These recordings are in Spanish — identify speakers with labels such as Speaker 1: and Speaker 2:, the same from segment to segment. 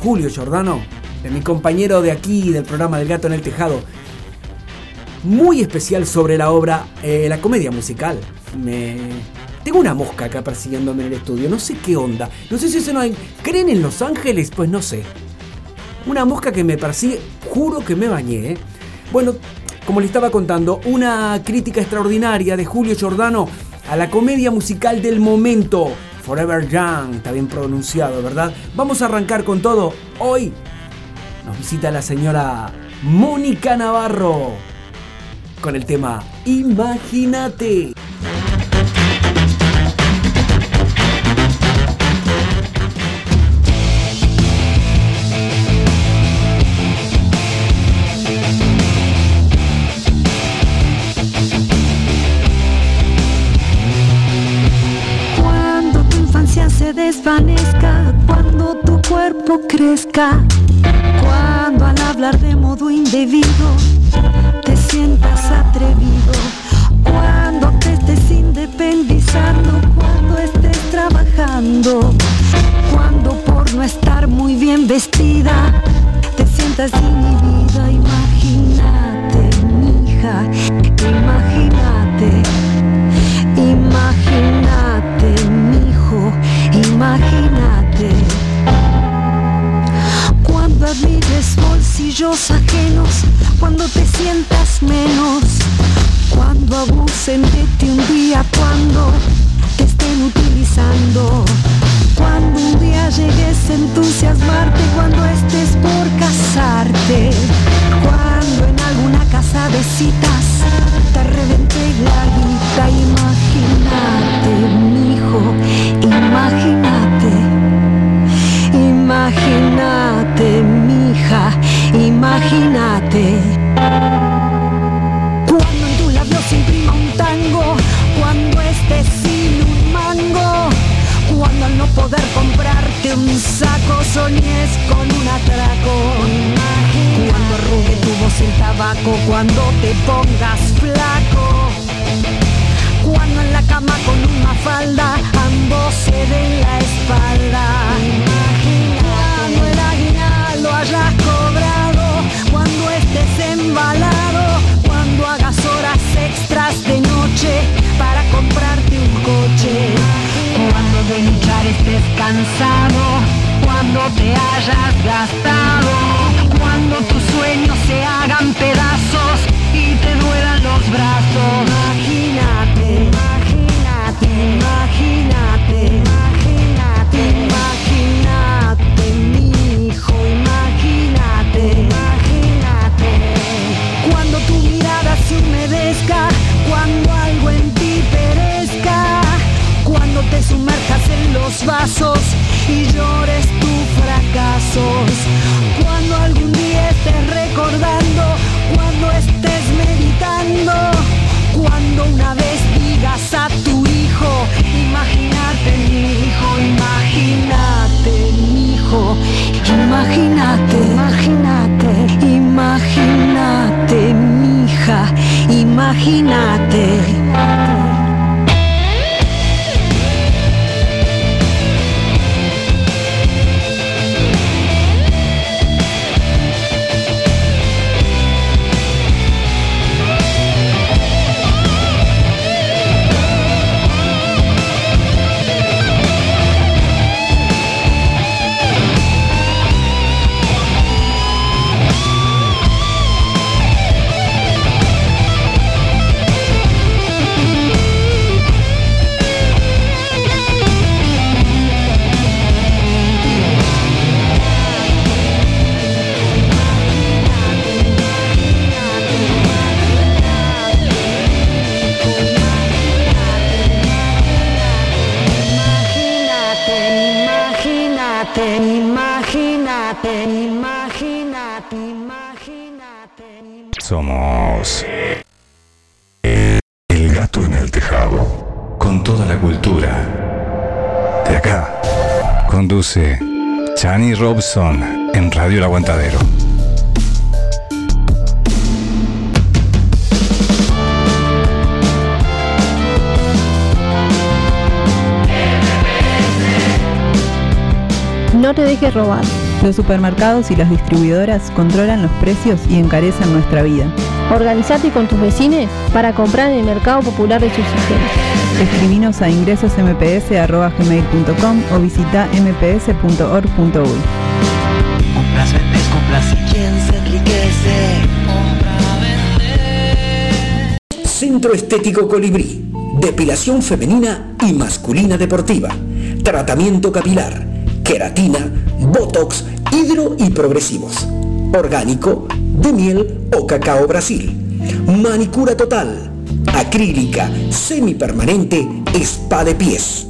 Speaker 1: Julio Giordano, de mi compañero de aquí del programa del Gato en el Tejado, muy especial sobre la obra, eh, la comedia musical. Me... Tengo una mosca acá persiguiéndome en el estudio, no sé qué onda. No sé si eso no hay... ¿Creen en Los Ángeles? Pues no sé. Una mosca que me persigue, juro que me bañé. ¿eh? Bueno, como le estaba contando, una crítica extraordinaria de Julio Giordano a la comedia musical del momento. Forever Young, está bien pronunciado, ¿verdad? Vamos a arrancar con todo. Hoy nos visita la señora Mónica Navarro con el tema Imagínate.
Speaker 2: Cuerpo crezca, cuando al hablar de modo indebido te sientas atrevido, cuando te estés independizando, cuando estés trabajando, cuando por no estar muy bien vestida te sientas inhibida, imagínate, imagínate, imagínate ajenos, cuando te sientas menos, cuando abusen de ti un día, cuando te estén utilizando. Cuando un día llegues a entusiasmarte, cuando estés por casarte, cuando en alguna casa de citas te revente la guita, imagínate, mi hijo, imagínate, imagínate, imagínate. Cuando en tu labio se imprima un tango, cuando estés sin un mango, cuando al no poder comprarte un saco soñes con un atraco. Cuando arrugue tu voz el tabaco, cuando te pongas flaco. Cuando en la cama con una falda ambos se den la espalda. Cuando el aguinaldo cuando cuando hagas horas extras de noche para comprarte un coche. Cuando de luchar estés cansado, cuando te hayas gastado, cuando tus sueños se hagan pedazos y te duelan los brazos. Imagínate, vasos y llores tus fracasos, cuando algún día estés recordando, cuando estés meditando, cuando una vez digas a tu hijo, imagínate mi hijo, imagínate mi hijo, imagínate, imagínate, imagínate mi hija, imagínate.
Speaker 3: En Radio El Aguantadero.
Speaker 4: no te dejes robar.
Speaker 5: Los supermercados y las distribuidoras controlan los precios y encarecen nuestra vida.
Speaker 4: Organizate con tus vecinos para comprar en el Mercado Popular de Subsistencia.
Speaker 5: Escribinos a ingresosmps.gmail.com o visita mps.org.uy.
Speaker 6: Compras, vendes, compras y quién se enriquece. Compra,
Speaker 7: vende. Centro Estético Colibrí. Depilación femenina y masculina deportiva. Tratamiento capilar. Queratina, botox, hidro y progresivos. Orgánico, de miel o cacao Brasil. Manicura total. Acrílica, semipermanente, spa de pies.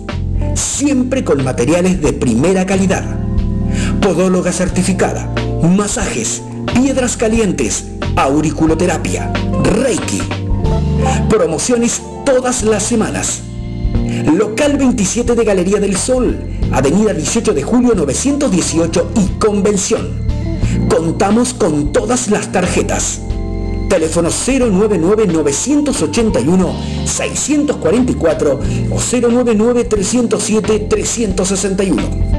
Speaker 7: Siempre con materiales de primera calidad. Podóloga certificada. Masajes, piedras calientes, auriculoterapia, reiki. Promociones todas las semanas. Local 27 de Galería del Sol, Avenida 18 de Julio 918 y Convención. Contamos con todas las tarjetas. Teléfono 099-981-644 o 099-307-361.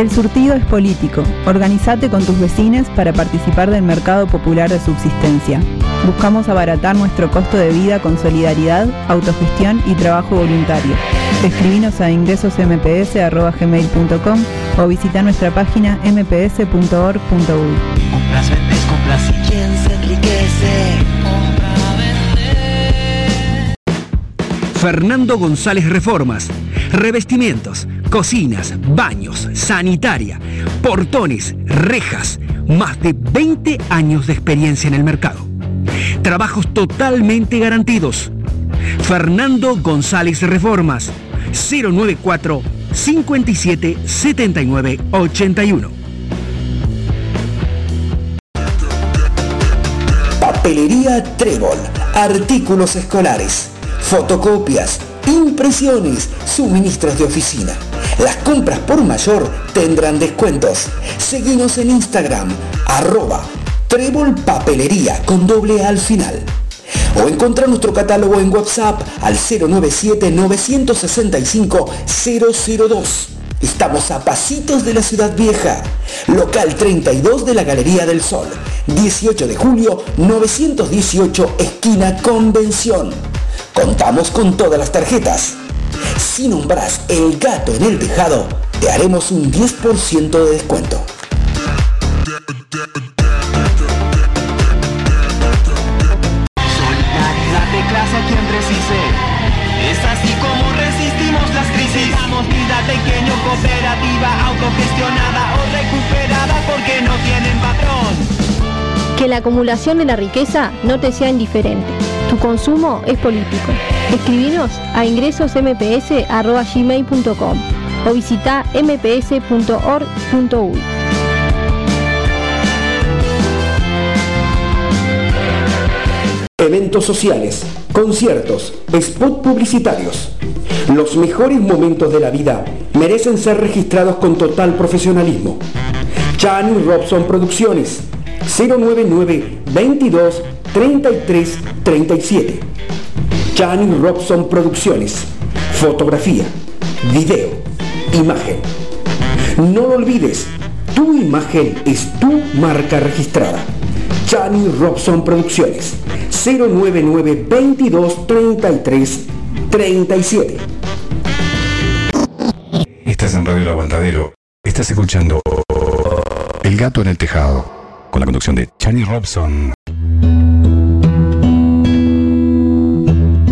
Speaker 5: El surtido es político. Organizate con tus vecinos para participar del mercado popular de subsistencia. Buscamos abaratar nuestro costo de vida con solidaridad, autogestión y trabajo voluntario. Escribinos a ingresosmps.gmail.com o visita nuestra página mps.org.uy.
Speaker 6: Compras, vendes, compras y quién se enriquece. Compra,
Speaker 7: vende. Fernando González Reformas. Revestimientos, cocinas, baños, sanitaria, portones, rejas. Más de 20 años de experiencia en el mercado. Trabajos totalmente garantidos. Fernando González Reformas. 094 57 79 81. Papelería Trébol. Artículos escolares. Fotocopias. Impresiones. Suministros de oficina. Las compras por mayor tendrán descuentos. Seguimos en Instagram. Arroba Trébol Papelería con doble al final. O encontrar nuestro catálogo en WhatsApp al 097-965-002. Estamos a pasitos de la Ciudad Vieja. Local 32 de la Galería del Sol. 18 de julio 918 esquina Convención. Contamos con todas las tarjetas. Si nombras el gato en el tejado, te haremos un 10% de descuento.
Speaker 6: Solidaridad de clase a quien resiste. Es así como resistimos las crisis. Damos vida pequeño, cooperativa, autogestionada o recuperada porque no tienen patrón.
Speaker 4: Que la acumulación de la riqueza no te sea indiferente. Tu consumo es político. Escribinos a ingresosmps.gmail.com o visita mps.org.uy.
Speaker 7: Eventos sociales, conciertos, spot publicitarios. Los mejores momentos de la vida merecen ser registrados con total profesionalismo. Chani Robson Producciones 099 22 33 37. Chani Robson Producciones. Fotografía, video, imagen. No lo olvides, tu imagen es tu marca registrada. Chani Robson Producciones. 099 22 33 37.
Speaker 3: Estás en Radio El Aguantadero. Estás escuchando El Gato en el Tejado. Con la conducción de Chani Robson.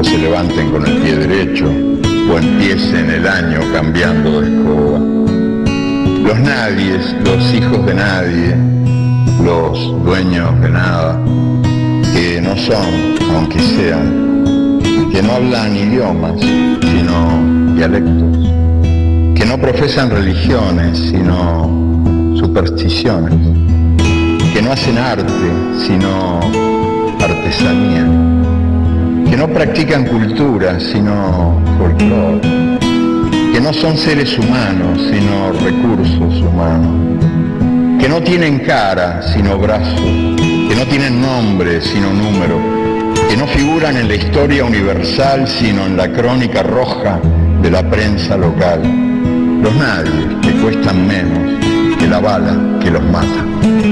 Speaker 8: se levanten con el pie derecho, o empiecen el año cambiando de escoba. Los nadies, los hijos de nadie, los dueños de nada, que no son, aunque sean, que no hablan idiomas, sino dialectos, que no profesan religiones, sino supersticiones, que no hacen arte, sino artesanía, que no practican cultura, sino folclore, que no son seres humanos, sino recursos humanos, que no tienen cara, sino brazos, que no tienen nombre, sino número, que no figuran en la historia universal, sino en la crónica roja de la prensa local. Los nadie que cuestan menos que la bala que los mata.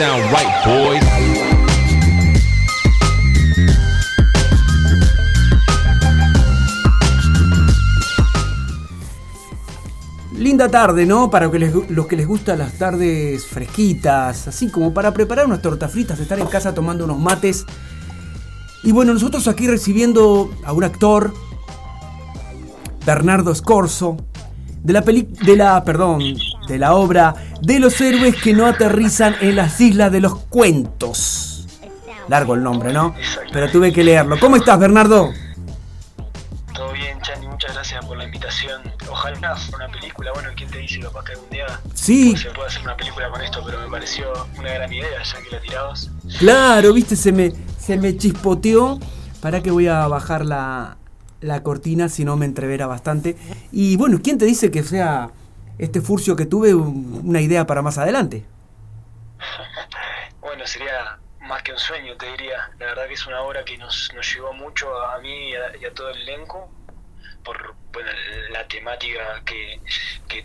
Speaker 9: Sound right.
Speaker 1: Linda tarde, ¿no? Para que los que les gustan las tardes fresquitas, así como para preparar unas tortas fritas, estar en casa tomando unos mates. Y bueno, nosotros aquí recibiendo a un actor, Bernardo Scorzo, de la peli de la, perdón, de la obra de los héroes que no aterrizan en las islas de los cuentos. Largo el nombre, ¿no? Pero tuve que leerlo. ¿Cómo estás, Bernardo?
Speaker 10: Todo bien, Chani, muchas gracias por la invitación. Ojalá una película, bueno, ¿quién te dice capaz que algún día
Speaker 1: Sí.
Speaker 10: se puede hacer una película con esto? Pero me pareció una gran idea, ya que la tirabas.
Speaker 1: Claro, viste, se me, se me chispoteó. Para que voy a bajar la, la cortina, si no me entrevera bastante. Y bueno, ¿quién te dice que sea este furcio que tuve un- una idea para más adelante?
Speaker 10: Bueno, sería más que un sueño, te diría. La verdad que es una obra que nos, nos llegó mucho a mí y a, y a todo el elenco por bueno, la temática que, que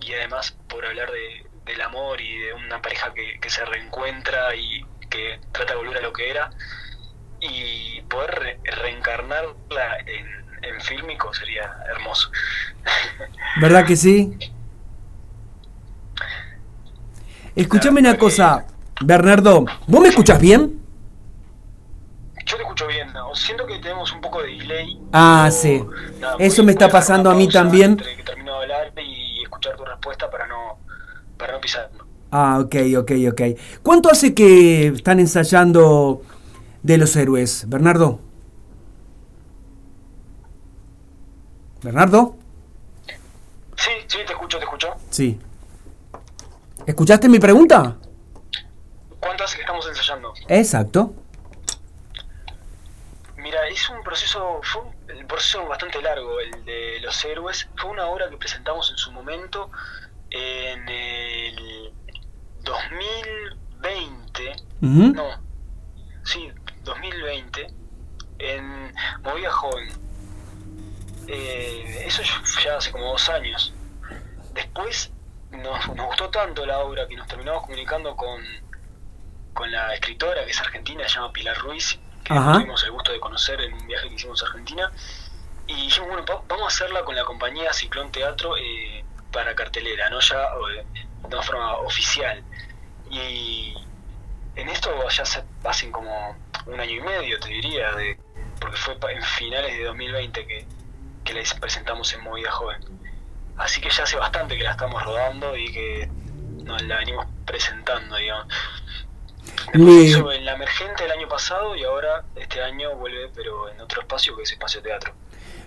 Speaker 10: y además por hablar de, del amor y de una pareja que, que se reencuentra y que trata de volver a lo que era y poder re- reencarnarla en, en fílmico sería hermoso.
Speaker 1: ¿Verdad que sí? Escúchame una cosa, Bernardo. ¿Vos me escuchás bien?
Speaker 10: Yo te escucho bien, ¿no? siento que tenemos un poco de delay.
Speaker 1: Ah, sí.
Speaker 10: nada,
Speaker 1: Eso me está pasando a mí también.
Speaker 10: Entre que termino de hablar y escuchar tu respuesta para no, para no pisar.
Speaker 1: Ah, ok, ok, ok. ¿Cuánto hace que están ensayando de los héroes, Bernardo? ¿Bernardo?
Speaker 10: Sí, sí, te escucho, te escucho.
Speaker 1: Sí. ¿Escuchaste mi pregunta?
Speaker 10: ¿Cuánto hace que estamos ensayando?
Speaker 1: Exacto.
Speaker 10: Mira, es un proceso, fue un, proceso bastante largo, el de los héroes. Fue una obra que presentamos en su momento en el 2020.
Speaker 1: Ujú.
Speaker 10: No, sí, 2020, en Movida Joven. Eh, eso ya- hace como dos años. Después nos, nos gustó tanto la obra que nos terminamos comunicando con, con la escritora que es argentina, se llama Pilar Ruiz, que
Speaker 1: Ajá.
Speaker 10: tuvimos el gusto de conocer en un viaje que hicimos a Argentina. Y dijimos, bueno, va- vamos a hacerla con la compañía Ciclón Teatro eh, para cartelera, ¿no? Ya eh, de una forma oficial. Y en esto ya se hacen como un año y medio, te diría, de, porque fue en finales de 2020 que, que la presentamos en Movida Joven. Así que ya hace bastante que la estamos rodando y que nos la venimos presentando, digamos. Después hizo en la emergente el año pasado y ahora este año vuelve, pero en otro espacio que es espacio teatro.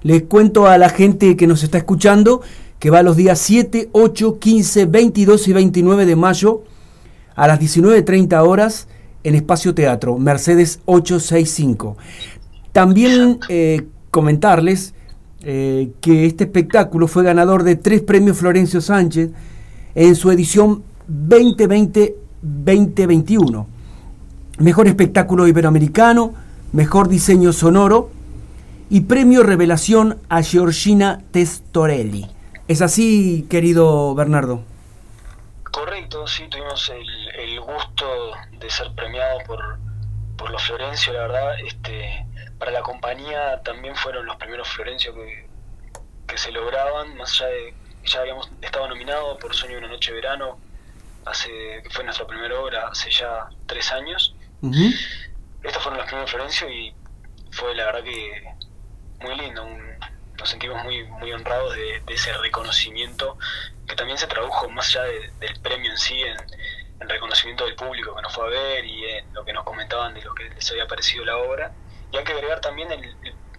Speaker 1: Les cuento a la gente que nos está escuchando que va los días 7, 8, 15, 22 y 29 de mayo a las 19.30 horas en Espacio Teatro, Mercedes 865. También eh, comentarles eh, que este espectáculo fue ganador de tres premios Florencio Sánchez en su edición 2020-2021. Mejor espectáculo iberoamericano, mejor diseño sonoro y premio revelación a Georgina Testorelli. ¿Es así, querido Bernardo?
Speaker 10: Correcto, sí, tuvimos el, el gusto de ser premiados por, por los Florencio, la verdad. Este, para la compañía también fueron los primeros Florencio que, que se lograban, más allá de que ya habíamos estado nominados por Sueño de una Noche de Verano, hace, que fue nuestra primera obra hace ya tres años. Estos fueron los primeros Florencio y fue la verdad que muy lindo, un- nos sentimos muy, muy honrados de, de ese reconocimiento que también se tradujo más allá de- del premio en sí, en, en reconocimiento del público que nos fue a ver y en lo que nos comentaban de lo que les había parecido la obra. Y hay que agregar también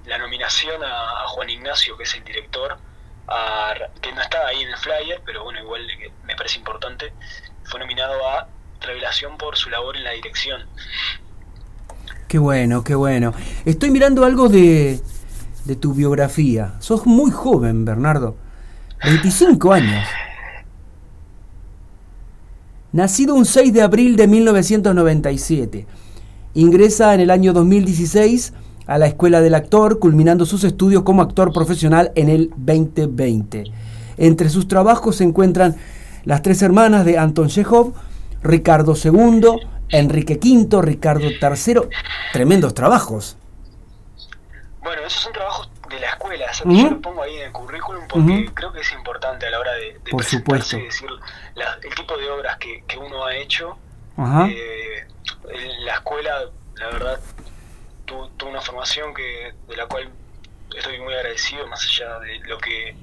Speaker 10: la nominación a, Juan Ignacio, que es el director, que no está ahí en el flyer, pero bueno, igual me parece importante, fue nominado a Revelación por su labor en la dirección.
Speaker 1: Qué bueno, qué bueno. Estoy mirando algo de, de tu biografía. Sos muy joven, Bernardo. 25 años. Nacido un 6 de abril de 1997. Ingresa en el año 2016 a la Escuela del Actor, culminando sus estudios como actor profesional en el 2020. Entre sus trabajos se encuentran Las tres hermanas de Anton Chekhov, Ricardo II, Enrique V, Ricardo III. Tremendos trabajos.
Speaker 10: Bueno, esos son trabajos de la escuela, o sea,
Speaker 1: Ujú.
Speaker 10: yo lo pongo ahí en el currículum porque creo que es importante a la hora de, de
Speaker 1: Por supuesto.
Speaker 10: y decir la- el tipo de obras que, que uno ha hecho.
Speaker 1: Ajá.
Speaker 10: Eh, la escuela, la verdad, tu- tuve una formación que de la cual estoy muy agradecido, más allá de lo que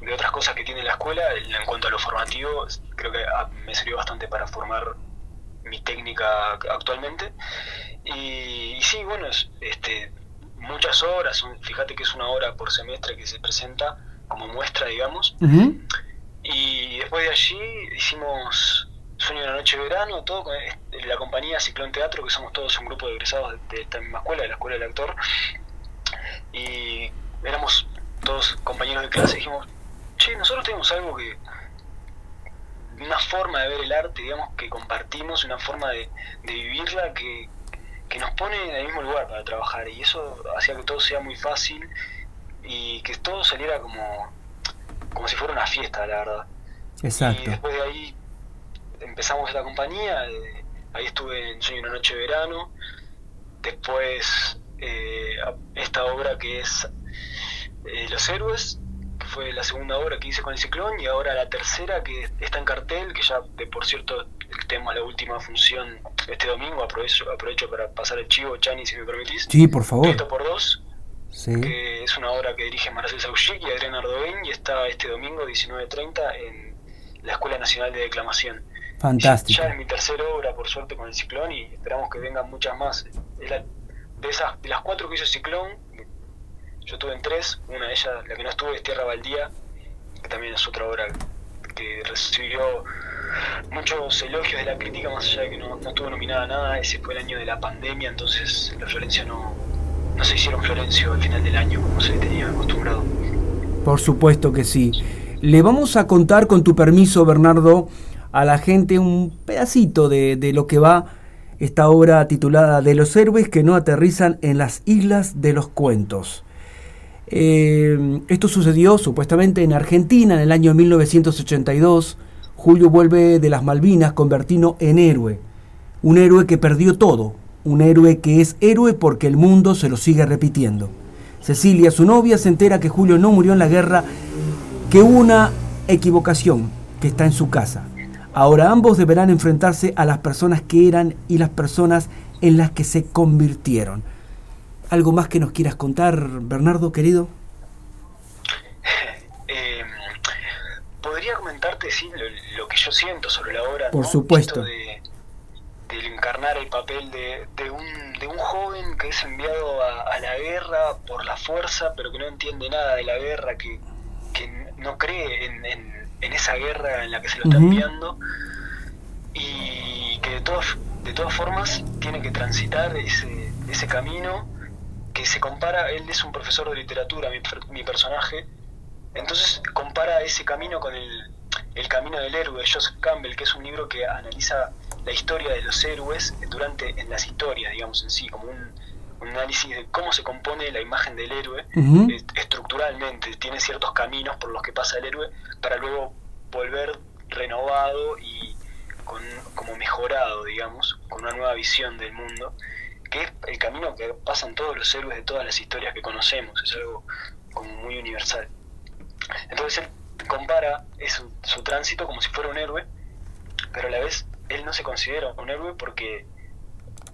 Speaker 10: de otras cosas que tiene la escuela, en cuanto a lo formativo, creo que ah, me sirvió bastante para formar mi técnica actualmente. Y, y sí, bueno, es, este, muchas horas, fíjate que es una hora por semestre que se presenta como muestra, digamos. Y después de allí hicimos Sueño de una Noche de Verano, todo con este, la compañía Ciclón Teatro, que somos todos un grupo de egresados de, esta misma escuela, de la Escuela del Actor. Y éramos todos compañeros de clase y dijimos, che, nosotros tenemos algo que. una forma de ver el arte, digamos, que compartimos, una forma de, de vivirla que, que nos pone en el mismo lugar para trabajar. Y eso hacía que todo sea muy fácil y que todo saliera como, como si fuera una fiesta, la verdad. Y
Speaker 1: Exacto.
Speaker 10: después de ahí empezamos la compañía, eh, ahí estuve en Sueño una Noche de Verano, después eh, esta obra que es eh, Los Héroes, que fue la segunda obra que hice con el Ciclón, y ahora la tercera que está en cartel, que ya de por cierto tenemos la última función este domingo, aprovecho, aprovecho para pasar el chivo, Chani, si me permitís.
Speaker 1: Sí, por favor.
Speaker 10: Esto por dos,
Speaker 1: Sí.
Speaker 10: que es una obra que dirige Marcel Sauchik y Adrián Ardoin y está este domingo 19.30 en la Escuela Nacional de Declamación.
Speaker 1: Fantástico.
Speaker 10: Ya es mi tercera obra, por suerte, con el Ciclón y esperamos que vengan muchas más. Es la- de, esas, de las cuatro que hizo el Ciclón, yo tuve en tres. Una de ellas, la que no estuve, es Tierra Baldía, que también es otra obra que recibió muchos elogios de la crítica, más allá de que no, no estuvo nominada a nada. Ese fue el año de la pandemia, entonces la Florencia no, no se hicieron Florencio al final del año, como se tenía acostumbrado.
Speaker 1: Por supuesto que sí. Le vamos a contar con tu permiso, Bernardo, a la gente un pedacito de, lo que va esta obra titulada De los héroes que no aterrizan en las islas de los cuentos. Eh, esto sucedió supuestamente en Argentina en el año 1982. Julio vuelve de las Malvinas convertido en héroe. Un héroe que perdió todo. Un héroe que es héroe porque el mundo se lo sigue repitiendo. Cecilia, su novia, se entera que Julio no murió en la guerra, que una equivocación, que está en su casa. Ahora ambos deberán enfrentarse a las personas que eran y las personas en las que se convirtieron. ¿Algo más que nos quieras contar, Bernardo, querido?
Speaker 10: Eh, podría comentarte sí, lo, lo que yo siento sobre la obra.
Speaker 1: Por
Speaker 10: ¿no?
Speaker 1: supuesto.
Speaker 10: Esto de, del encarnar el papel de, de, un, de un joven que es enviado a, a la guerra por la fuerza, pero que no entiende nada de la guerra, que, que no cree en, en- en esa guerra en la que se lo está enviando. y que de todas, de todas formas tiene que transitar ese, ese camino que se compara, él es un profesor de literatura, mi, mi personaje, entonces compara ese camino con el, el camino del héroe de Joseph Campbell, que es un libro que analiza la historia de los héroes durante en las historias, digamos en sí, como un, un análisis de cómo se compone la imagen del héroe estructuralmente, tiene ciertos caminos por los que pasa el héroe para luego volver renovado y con, como mejorado, digamos, con una nueva visión del mundo, que es el camino que pasan todos los héroes de todas las historias que conocemos, es algo como muy universal. Entonces él compara es su, su tránsito como si fuera un héroe, pero a la vez él no se considera un héroe porque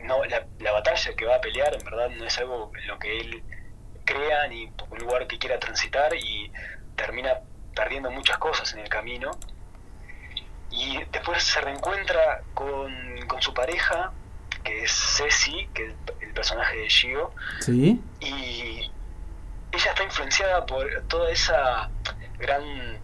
Speaker 10: no la, la batalla que va a pelear en verdad no es algo en lo que él crea ni un lugar que quiera transitar y termina perdiendo muchas cosas en el camino y después se reencuentra con, con su pareja que es Ceci que es el personaje de Gio
Speaker 1: Sí.
Speaker 10: y ella está influenciada por toda esa gran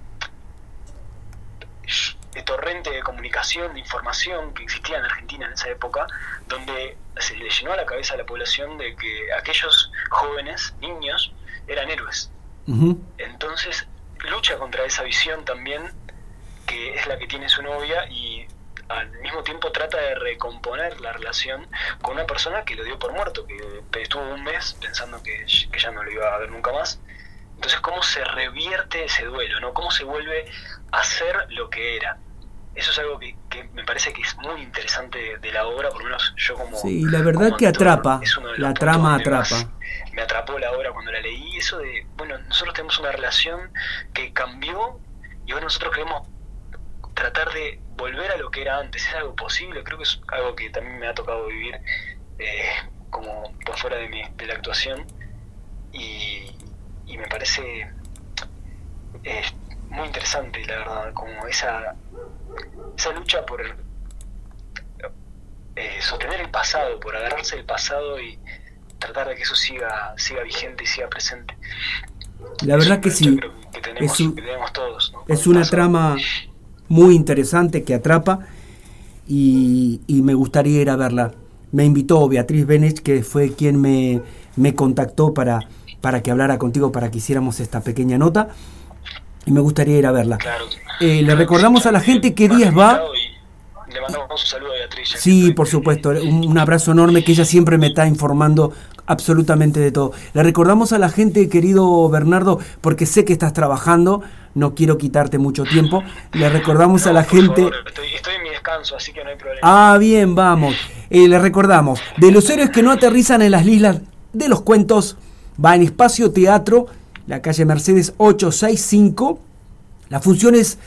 Speaker 10: sh- torrente de comunicación, de información que existía en Argentina en esa época, donde se le llenó a la cabeza a la población de que aquellos jóvenes, niños, eran héroes. Entonces lucha contra esa visión también, que es la que tiene su novia, y al mismo tiempo trata de recomponer la relación con una persona que lo dio por muerto, que estuvo un mes pensando que, que ya no lo iba a ver nunca más. Entonces, ¿cómo se revierte ese duelo? ¿no? ¿Cómo se vuelve a ser lo que era? Eso es algo que, que me parece que es muy interesante de, de la obra, por lo menos yo como...
Speaker 1: Sí, la verdad
Speaker 10: como
Speaker 1: que
Speaker 10: actor,
Speaker 1: atrapa. La trama
Speaker 10: más
Speaker 1: atrapa.
Speaker 10: Me atrapó la obra cuando la leí, eso de, bueno, nosotros tenemos una relación que cambió y bueno, nosotros queremos tratar de volver a lo que era antes. ¿Es algo posible? Creo que es algo que también me ha tocado vivir eh, como por fuera de, mi, de la actuación y, y me parece eh, muy interesante, la verdad, como esa, esa lucha por eh, sostener el pasado, por agarrarse del pasado y tratar de que eso siga, siga vigente y siga presente.
Speaker 1: La verdad que sí.
Speaker 10: Que tenemos,
Speaker 1: Es, un-
Speaker 10: que tenemos todos. ¿no?
Speaker 1: es una trama muy interesante que atrapa y, y me gustaría ir a verla. Me invitó Beatriz Benech, que fue quien me, me contactó para, para que hablara contigo, para que hiciéramos esta pequeña nota. Y me gustaría ir a verla.
Speaker 10: Claro.
Speaker 1: Eh, le recordamos a la gente qué días va.
Speaker 10: Y le mandamos un saludo a Beatriz.
Speaker 1: Sí, por supuesto. Un, un abrazo enorme que ella siempre me está informando absolutamente de todo. Le recordamos a la gente, querido Bernardo, porque sé que estás trabajando, no quiero quitarte mucho tiempo. Le recordamos a la gente.
Speaker 10: favor, estoy, estoy en mi descanso, así que no hay problema.
Speaker 1: Ah, bien, vamos. Eh, le recordamos, de los héroes que no aterrizan en las islas de los cuentos, va en Espacio Teatro, la calle Mercedes 865. Las funciones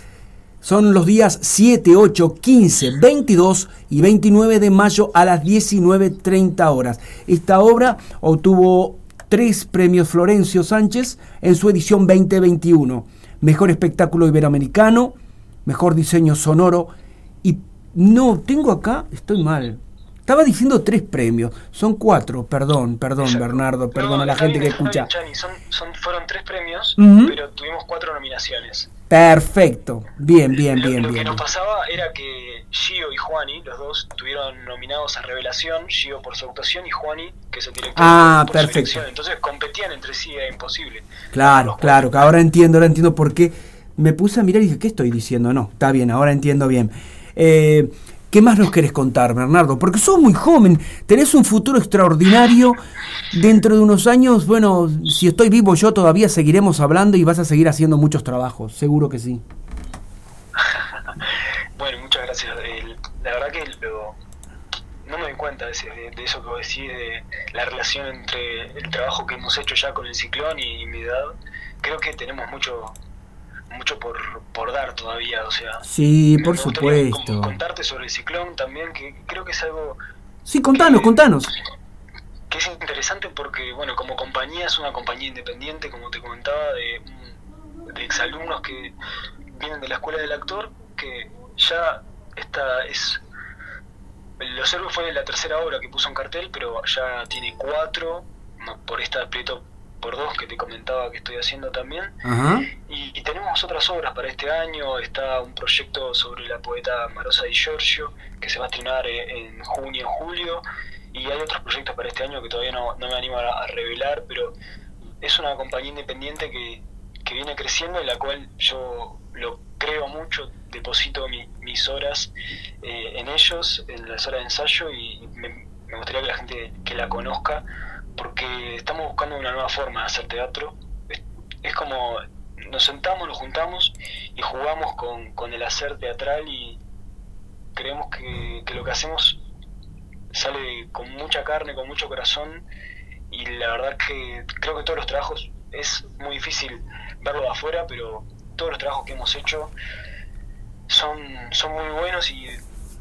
Speaker 1: son los días 7, 8, 15, 22 y 29 de mayo a las 19.30 horas. Esta obra obtuvo tres premios Florencio Sánchez en su edición 2021. Mejor espectáculo iberoamericano, mejor diseño sonoro y no, tengo acá, estoy mal. Estaba diciendo tres premios, son cuatro, perdón, perdón
Speaker 10: Exacto.
Speaker 1: Bernardo, perdón
Speaker 10: No,
Speaker 1: a la gente que escucha.
Speaker 10: Chani, son, son- fueron tres premios, pero tuvimos cuatro nominaciones.
Speaker 1: Perfecto, bien, bien,
Speaker 10: lo,
Speaker 1: bien,
Speaker 10: lo que
Speaker 1: bien.
Speaker 10: nos pasaba era que Gio y Juani, los dos, estuvieron nominados a Revelación, Gio por su actuación y Juani, que es el director,
Speaker 1: Ah,
Speaker 10: por su
Speaker 1: perfecto.
Speaker 10: dirección. Entonces competían entre sí, era imposible.
Speaker 1: Claro, claro, que ahora entiendo, ahora entiendo por qué. Me puse a mirar y dije, ¿qué estoy diciendo? No, está bien, ahora entiendo bien. Eh, ¿Qué más nos querés contar, Bernardo? Porque sos muy joven, tenés un futuro extraordinario. Dentro de unos años, bueno, si estoy vivo yo todavía seguiremos hablando y vas a seguir haciendo muchos trabajos, seguro que sí.
Speaker 10: Bueno, muchas gracias. La verdad que no me doy cuenta de, de- de eso que vos decís, de la relación entre el trabajo que hemos hecho ya con el ciclón y, mi edad. Creo que tenemos mucho mucho por, por dar todavía, o sea...
Speaker 1: Sí, por supuesto.
Speaker 10: contarte sobre el ciclón también, que creo que es algo
Speaker 1: Sí, contanos, contanos.
Speaker 10: que es interesante porque, bueno, como compañía es una compañía independiente, como te comentaba, de, de exalumnos que vienen de la escuela del actor, que ya esta es... Los héroes fue la tercera obra que puso en cartel, pero ya tiene cuatro, no, por esta aprieto por dos que te comentaba que estoy haciendo también.
Speaker 1: Ajá.
Speaker 10: Y, y tenemos otras obras para este año. Está un proyecto sobre la poeta Marosa Di Giorgio, que se va a estrenar eh, en junio, julio. Y hay otros proyectos para este año que todavía no, no me animo a, a revelar, pero es una compañía independiente que, que viene creciendo, en la cual yo lo creo mucho, deposito mi- mis horas eh, en ellos, en las horas de ensayo, y me, me gustaría que la gente que la conozca, porque estamos buscando una nueva forma de hacer teatro. Es, como nos sentamos, nos juntamos y jugamos con, con el hacer teatral y creemos que, que lo que hacemos sale con mucha carne, con mucho corazón y la verdad que creo que todos los trabajos es muy difícil verlo de afuera, pero todos los trabajos que hemos hecho son, son muy buenos y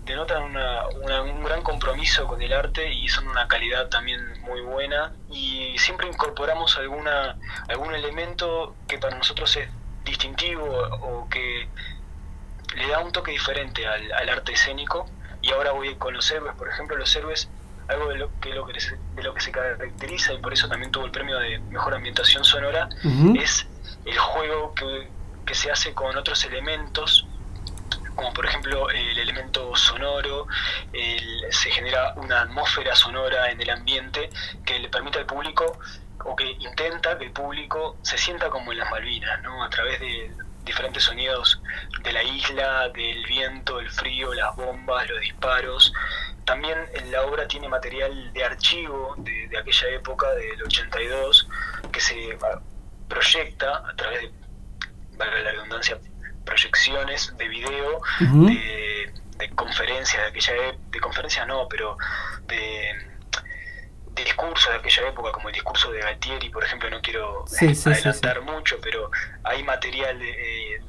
Speaker 10: denotan una, una- un gran compromiso con el arte y son una calidad también muy buena. Y siempre incorporamos alguna algún elemento que para nosotros es distintivo o que le da un toque diferente al, al arte escénico. Y ahora voy con los héroes. Por ejemplo los héroes algo de lo que, lo que se, de lo que se caracteriza y por eso también tuvo el premio de mejor ambientación sonora es el juego que, que se hace con otros elementos como por ejemplo el elemento sonoro, se genera una atmósfera sonora en el ambiente que le permite al público o que intenta que el público se sienta como en las Malvinas, ¿no? A través de diferentes sonidos de la isla, del viento, el frío, las bombas, los disparos. También la obra tiene material de archivo de, de aquella época, del 82, que se ah, proyecta a través de, valga la redundancia, proyecciones de video, de, de conferencias de aquella época, de conferencias no, pero de, de discursos de aquella época, como el discurso de Galtieri, por ejemplo, no quiero
Speaker 1: Sí, sí, sí,
Speaker 10: adelantar mucho, pero hay material de,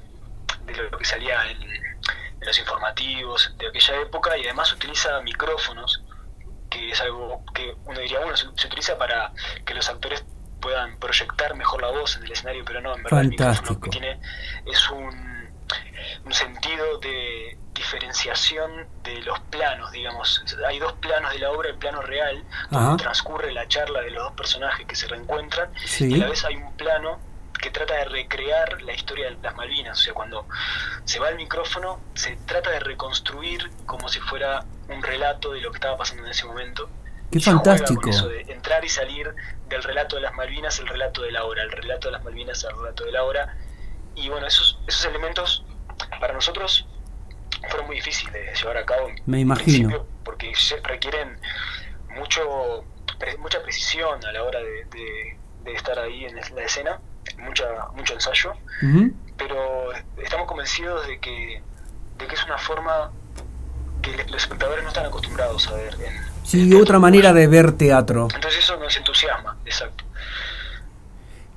Speaker 10: de lo que salía en, en los informativos de aquella época y además utiliza micrófonos, que es algo que uno diría, bueno, se, se utiliza para que los actores puedan proyectar mejor la voz en el escenario, pero no, en verdad el micrófono
Speaker 1: Fantástico.
Speaker 10: que tiene es un, un sentido de diferenciación de los planos, digamos. Hay dos planos de la obra, el plano real,
Speaker 1: Ajá.
Speaker 10: donde transcurre la charla de los dos personajes que se reencuentran,
Speaker 1: Sí.
Speaker 10: y a la vez hay un plano que trata de recrear la historia de las Malvinas, o sea, cuando se va el micrófono, se trata de reconstruir como si fuera un relato de lo que estaba pasando en ese momento.
Speaker 1: Qué
Speaker 10: Y se juega
Speaker 1: fantástico.
Speaker 10: con eso de entrar y salir del relato de las Malvinas, el relato de la hora, el relato de las Malvinas, el relato de la hora. Y bueno, esos, esos elementos para nosotros fueron muy difíciles de llevar a cabo.
Speaker 1: Me imagino.
Speaker 10: Porque requieren mucho mucha precisión a la hora de, de- de estar ahí en la escena, mucha, mucho ensayo, pero estamos convencidos de que, de que es una forma que los espectadores no están acostumbrados a ver. En,
Speaker 1: Sí, otra manera de ver teatro.
Speaker 10: entonces eso nos entusiasma, exacto,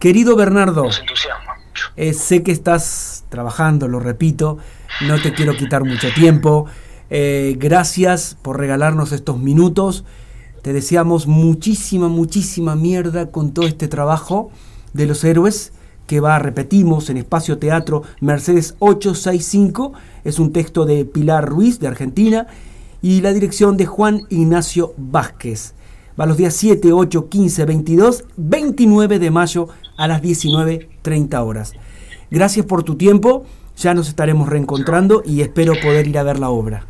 Speaker 1: Querido Bernardo,
Speaker 10: nos entusiasma.
Speaker 1: Eh, sé que estás trabajando, lo repito, no te quiero quitar mucho tiempo. Eh, gracias por regalarnos estos minutos. Te deseamos muchísima, muchísima mierda con todo este trabajo de los héroes que va, repetimos, en Espacio Teatro Mercedes 865. Es un texto de Pilar Ruiz, de Argentina, y la dirección de Juan Ignacio Vázquez. Va los días 7, 8, 15, 22, 29 de mayo a las 19.30 horas. Gracias por tu tiempo, ya nos estaremos reencontrando y espero poder ir a ver la obra.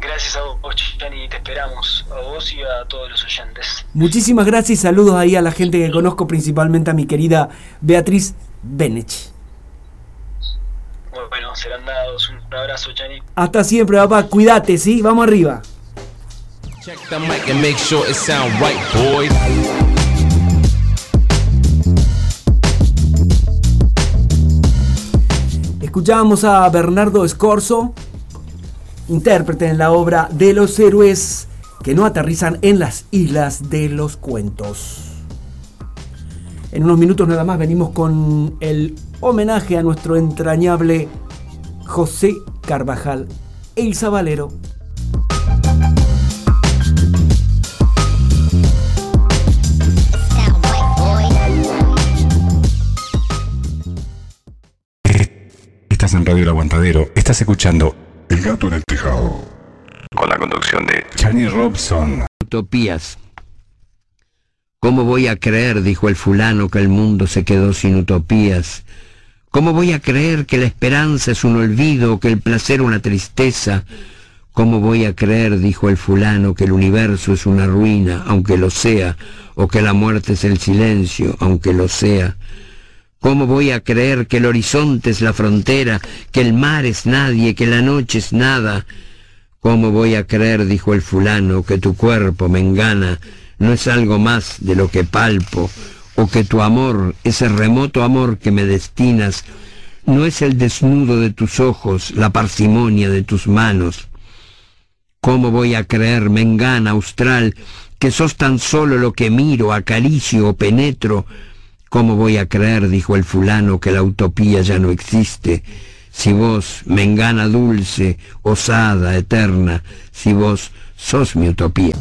Speaker 10: Gracias a vos, Chani, te esperamos, a vos y a todos los oyentes.
Speaker 1: Muchísimas gracias y saludos ahí a la gente que conozco, principalmente a mi querida Beatriz Benech.
Speaker 10: Bueno, serán dados. Un abrazo, Chani.
Speaker 1: Hasta siempre, papá, cuídate, ¿sí? Vamos arriba.
Speaker 9: Check the mic and make sure it sound right, boys.
Speaker 1: Escuchábamos a Bernardo Scorzo, intérprete en la obra de los héroes que no aterrizan en las islas de los cuentos. En unos minutos nada más venimos con el homenaje a nuestro entrañable José Carvajal, el Zabalero.
Speaker 3: Estás en Radio El Aguantadero. Estás escuchando El Gato en el Tejado. Con la conducción de Chani Robson.
Speaker 11: Utopías. ¿Cómo voy a creer, dijo el fulano, que el mundo se quedó sin utopías? ¿Cómo voy a creer que la esperanza es un olvido, que el placer una tristeza? ¿Cómo voy a creer, dijo el fulano, que el universo es una ruina, aunque lo sea, o que la muerte es el silencio, aunque lo sea? ¿Cómo voy a creer que el horizonte es la frontera, que el mar es nadie, que la noche es nada? ¿Cómo voy a creer, dijo el fulano, que tu cuerpo me engana, no es algo más de lo que palpo, o que tu amor, ese remoto amor que me destinas, no es el desnudo de tus ojos, la parsimonia de tus manos. ¿Cómo voy a creer, mengana austral, que sos tan solo lo que miro, acaricio o penetro? ¿Cómo voy a creer, dijo el fulano, que la utopía ya no existe? Si vos, mengana dulce, osada, eterna, si vos sos mi utopía.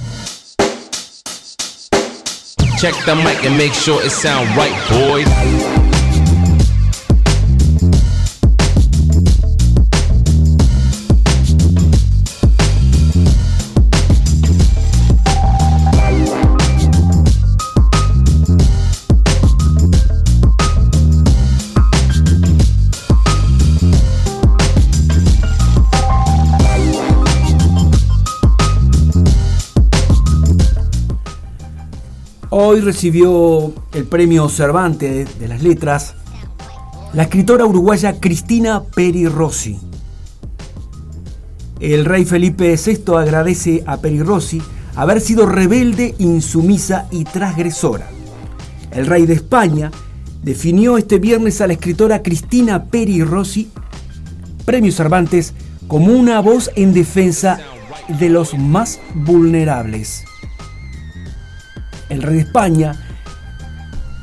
Speaker 9: Check the mic and make sure it sound right, boys.
Speaker 1: Hoy recibió el premio Cervantes de las Letras la escritora uruguaya Cristina Peri Rossi. El rey Felipe VI agradece a Peri Rossi haber sido rebelde, insumisa y transgresora. El rey de España definió este viernes a la escritora Cristina Peri Rossi, premio Cervantes, como una voz en defensa de los más vulnerables el rey de España,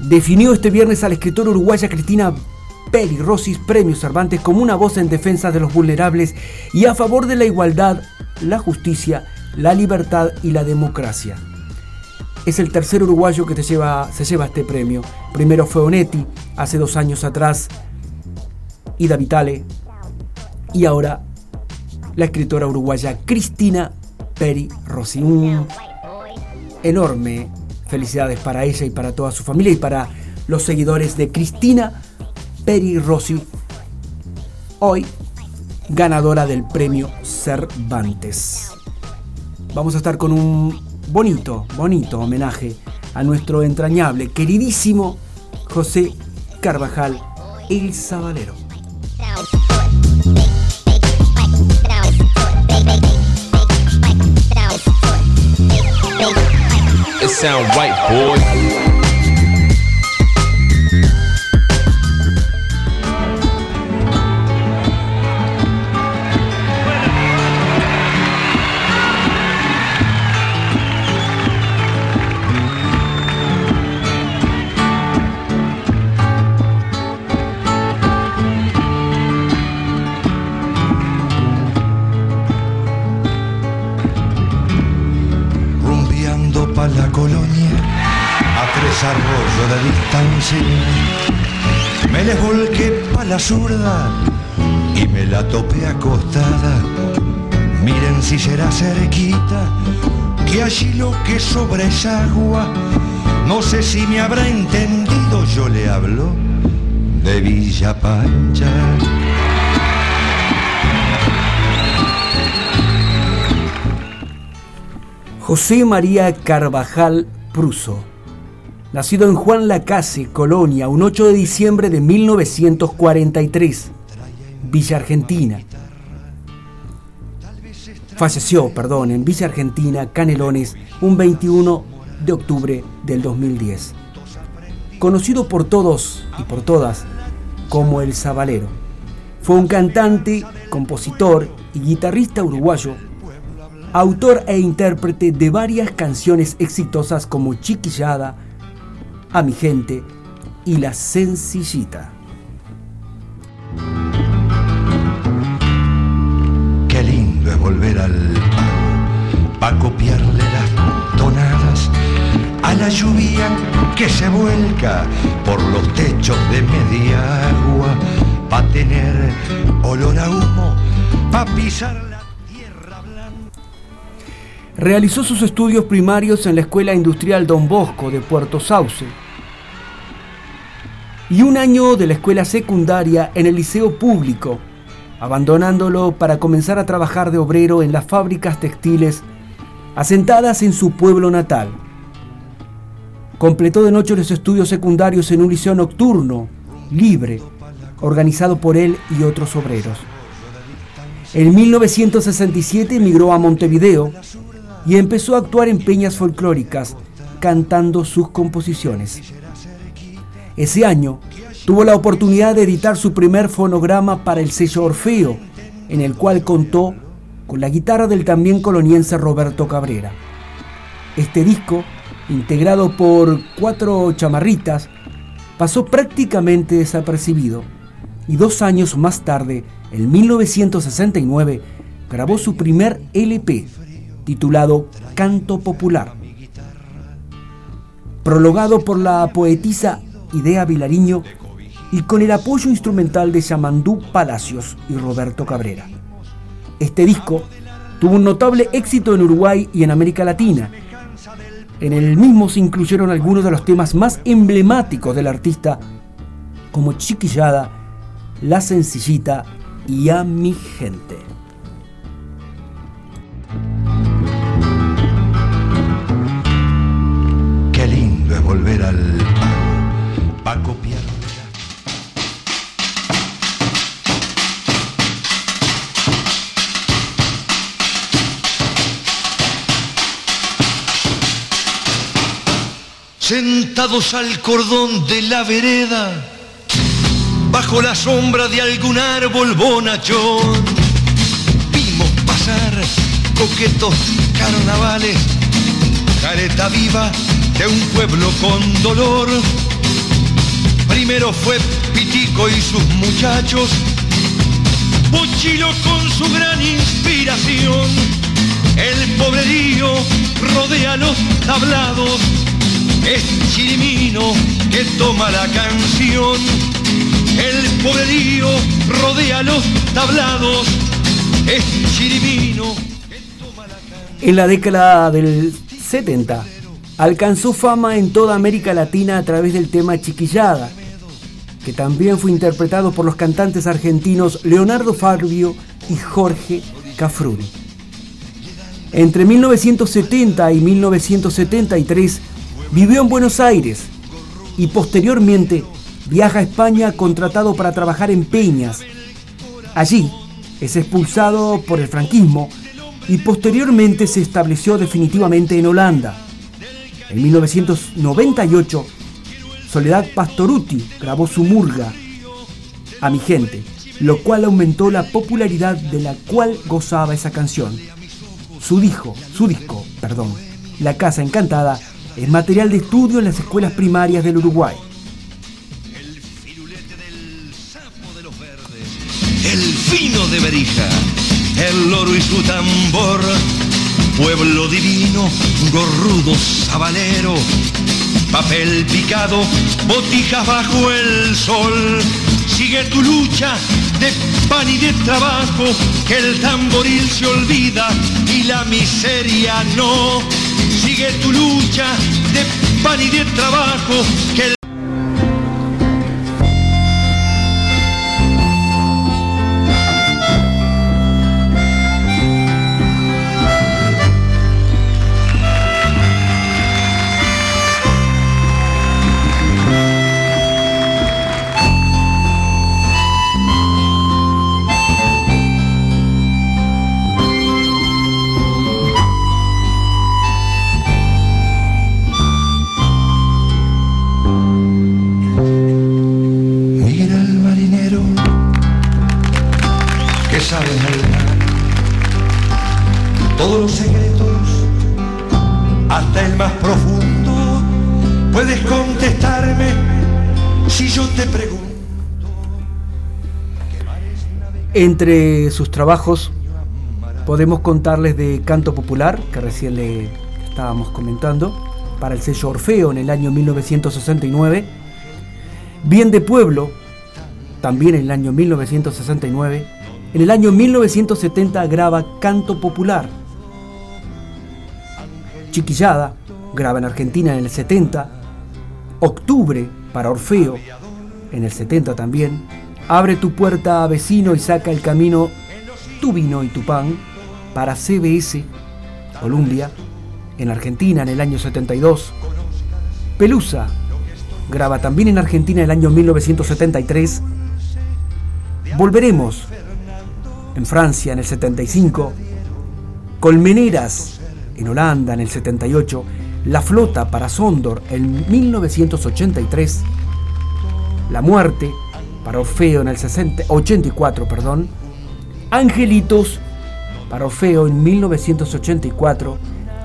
Speaker 1: definió este viernes a la escritora uruguaya Cristina Peri Rosis Premio Cervantes como una voz en defensa de los vulnerables y a favor de la igualdad, la justicia, la libertad y la democracia. Es el tercer uruguayo que se lleva este premio. Primero fue Onetti, hace dos años atrás, Ida Vitale, y ahora la escritora uruguaya Cristina Peri Rossi. Un enorme Felicidades para ella y para toda su familia y para los seguidores de Cristina Peri Rossi, hoy ganadora del premio Cervantes. Vamos a estar con un bonito, bonito homenaje a nuestro entrañable, queridísimo José Carvajal, el Sabalero.
Speaker 9: Sound right, boy.
Speaker 12: Distancia. Me les volqué pa' la zurda y me la topé acostada. Miren si será cerquita, que allí lo que sobra es agua. No sé si me habrá entendido, yo le hablo de Villa Pancha.
Speaker 1: José María Carvajal Pruso, nacido en Juan Lacase, Colonia, un 8 de diciembre de 1943, Villa Argentina. Falleció, perdón, en Villa Argentina, Canelones, un 21 de octubre del 2010. Conocido por todos y por todas como El Zabalero. Fue un cantante, compositor y guitarrista uruguayo autor e intérprete de varias canciones exitosas como Chiquillada, A mi gente y La Sencillita.
Speaker 12: Qué lindo es volver al pago, pa' copiarle las tonadas a la lluvia que se vuelca por los techos de media agua, pa' tener olor a humo, pa' pisar
Speaker 1: Realizó sus estudios primarios en la Escuela Industrial Don Bosco de Puerto Sauce y un año de la escuela secundaria en el Liceo Público, abandonándolo para comenzar a trabajar de obrero en las fábricas textiles asentadas en su pueblo natal. Completó de noche los estudios secundarios en un liceo nocturno, libre, organizado por él y otros obreros. En 1967 emigró a Montevideo y empezó a actuar en peñas folclóricas, cantando sus composiciones. Ese año tuvo la oportunidad de editar su primer fonograma para el sello Orfeo, en el cual contó con la guitarra del también coloniense Roberto Cabrera. Este disco, integrado por cuatro chamarritas, pasó prácticamente desapercibido y dos años más tarde, en 1969, grabó su primer LP, titulado Canto Popular. Prologado por la poetisa Idea Vilariño y con el apoyo instrumental de Yamandú Palacios y Roberto Cabrera. Este disco tuvo un notable éxito en Uruguay y en América Latina. En el mismo se incluyeron algunos de los temas más emblemáticos del artista, como Chiquillada, La Sencillita y A mi gente.
Speaker 12: Qué lindo es volver al Paco Piedra. Sentados al cordón de la vereda, bajo la sombra de algún árbol bonachón, vimos pasar coquetos carnavales, careta viva de un pueblo con dolor. Primero fue Pitico y sus muchachos, Pochilo con su gran inspiración. El pobrerío rodea los tablados, es Chirimino que toma la canción. El pobrerío rodea los tablados, es Chirimino.
Speaker 1: En la década del 70 alcanzó fama en toda América Latina a través del tema Chiquillada, que también fue interpretado por los cantantes argentinos Leonardo Fabio y Jorge Cafruni. Entre 1970 y 1973 vivió en Buenos Aires y posteriormente viaja a España contratado para trabajar en Peñas. Allí es expulsado por el franquismo y posteriormente se estableció definitivamente en Holanda. En 1998, Soledad Pastoruti grabó su murga a mi gente, lo cual aumentó la popularidad de la cual gozaba esa canción. Su disco, su disco, perdón, La Casa Encantada, es material de estudio en las escuelas primarias del Uruguay.
Speaker 12: El fino de Berija, el loro y su tambor, pueblo divino, gorrudo sabalero, papel picado, botijas bajo el sol. Sigue tu lucha de pan y de trabajo, que el tamboril se olvida y la miseria no. Sigue tu lucha de pan y de trabajo, que el
Speaker 1: Entre sus trabajos podemos contarles de Canto Popular, que recién le estábamos comentando, para el sello Orfeo en el año 1969. Bien de Pueblo, también en el año 1969. En el año 1970 graba Canto Popular. Chiquillada, graba en Argentina en el 70. Octubre para Orfeo, en el 70 también. Abre tu puerta a vecino y saca el camino tu vino y tu pan para CBS, Columbia, en Argentina en el año 72. Pelusa graba también en Argentina en el año 1973. Volveremos en Francia en el 75. Colmeneras en Holanda en el 78. La flota para Sondor en 1983. La muerte para Orfeo en el 84, perdón. Angelitos para Orfeo en 1984.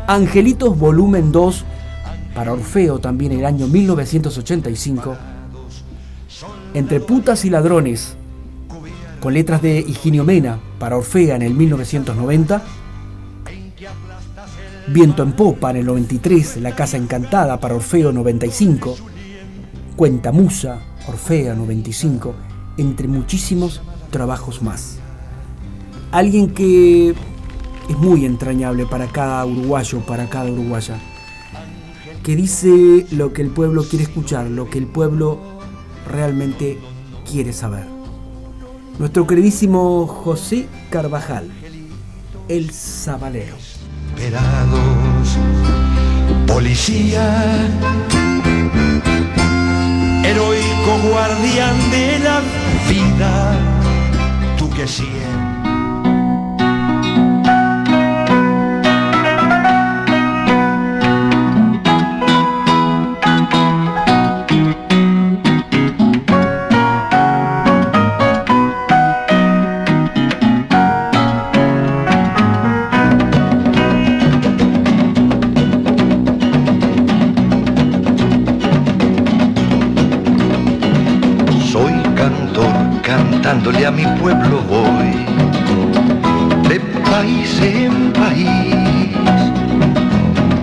Speaker 1: Angelitos volumen 2 para Orfeo también en el año 1985. Entre putas y ladrones, con letras de Higinio Mena para Orfea en el 1990. Viento en Popa en el 93, La Casa Encantada para Orfeo 95. Cuenta Musa, Orfea 95, entre muchísimos trabajos más. Alguien que es muy entrañable para cada uruguayo, para cada uruguaya, que dice lo que el pueblo quiere escuchar, lo que el pueblo realmente quiere saber. Nuestro queridísimo José Carvajal, el Zabalero.
Speaker 12: Esperados, policía, heroico guardián de la vida, tú que siempre mi pueblo voy, de país en país.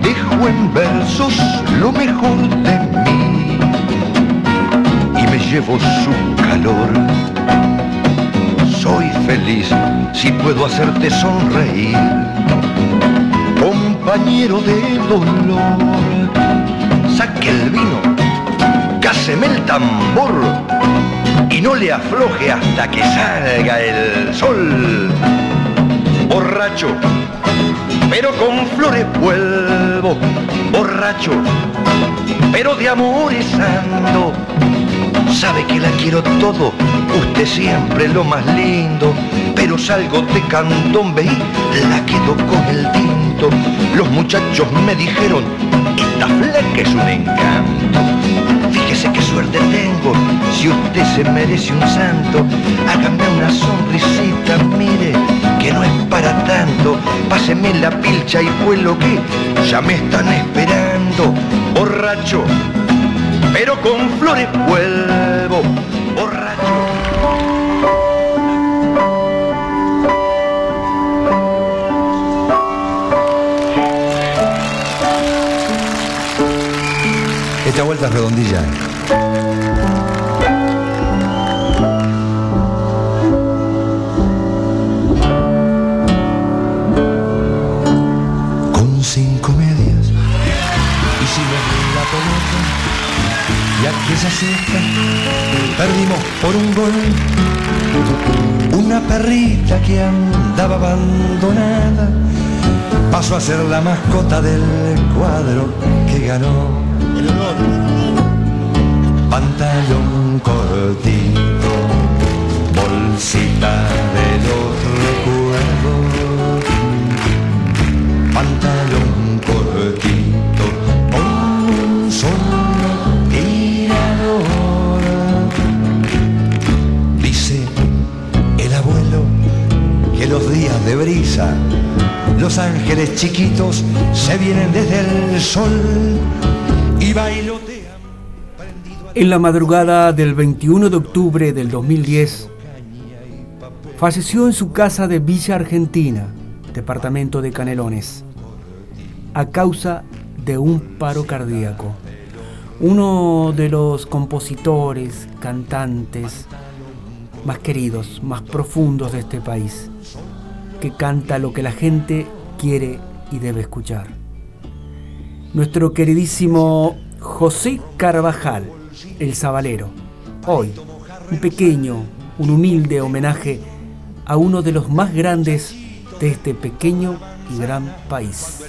Speaker 12: Dejo en versos lo mejor de mí y me llevo su calor. Soy feliz si puedo hacerte sonreír, compañero de dolor. Saque el vino, cáseme el tambor y no le afloje hasta que salga el sol. Borracho, pero con flores vuelvo, borracho, pero de amores ando. Sabe que la quiero todo, usted siempre lo más lindo, pero salgo de candombe y la quedo con el tinto. Los muchachos me dijeron, esta flaca es un encanto. Fíjese qué suerte tengo, si usted se merece un santo, hágame una sonrisita, mire, que no es para tanto. Páseme la pilcha y vuelo que ya me están esperando. Borracho, pero con flores vuelvo. Borracho.
Speaker 13: Esta vuelta es redondilla.
Speaker 12: Aquella perdimos por un gol. Una perrita que andaba abandonada pasó a ser la mascota del cuadro que ganó. Pantalón cortito bolsita de los recuerdos. Pantalón de brisa, los ángeles chiquitos se vienen desde el sol y bailotean.
Speaker 1: En la madrugada del 21 de octubre del 2010, falleció en su casa de Villa Argentina, departamento de Canelones, a causa de un paro cardíaco. Uno de los compositores, cantantes más queridos, más profundos de este país, que canta lo que la gente quiere y debe escuchar. nuestro queridísimo José Carvajal, el Zabalero. Hoy, un pequeño, un humilde homenaje a uno de los más grandes de este pequeño y gran país.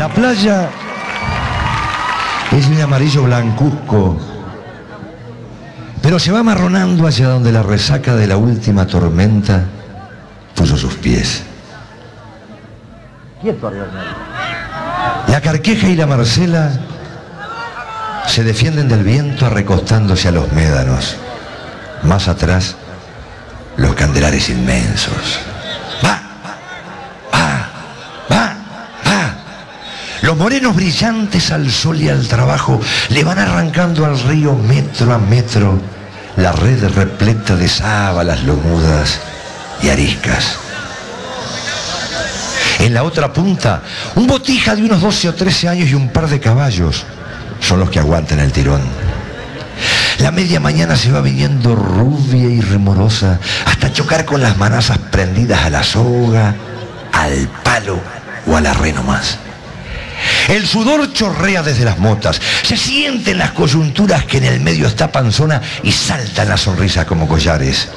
Speaker 12: La playa es un amarillo blancuzco, pero se va marronando hacia donde la resaca de la última tormenta puso sus pies. La carqueja y la Marcela se defienden del viento recostándose a los médanos. Más atrás, los candelares inmensos. Los morenos brillantes al sol y al trabajo le van arrancando al río metro a metro la red repleta de sábalas lomudas y ariscas. En la otra punta, un botija de unos 12 o 13 años y un par de caballos son los que aguantan el tirón. La media mañana se va viniendo rubia y remorosa hasta chocar con las manazas prendidas a la soga, al palo o a la re. El sudor chorrea desde las motas. Se sienten las coyunturas que en el medio está panzona y saltan la sonrisa como collares.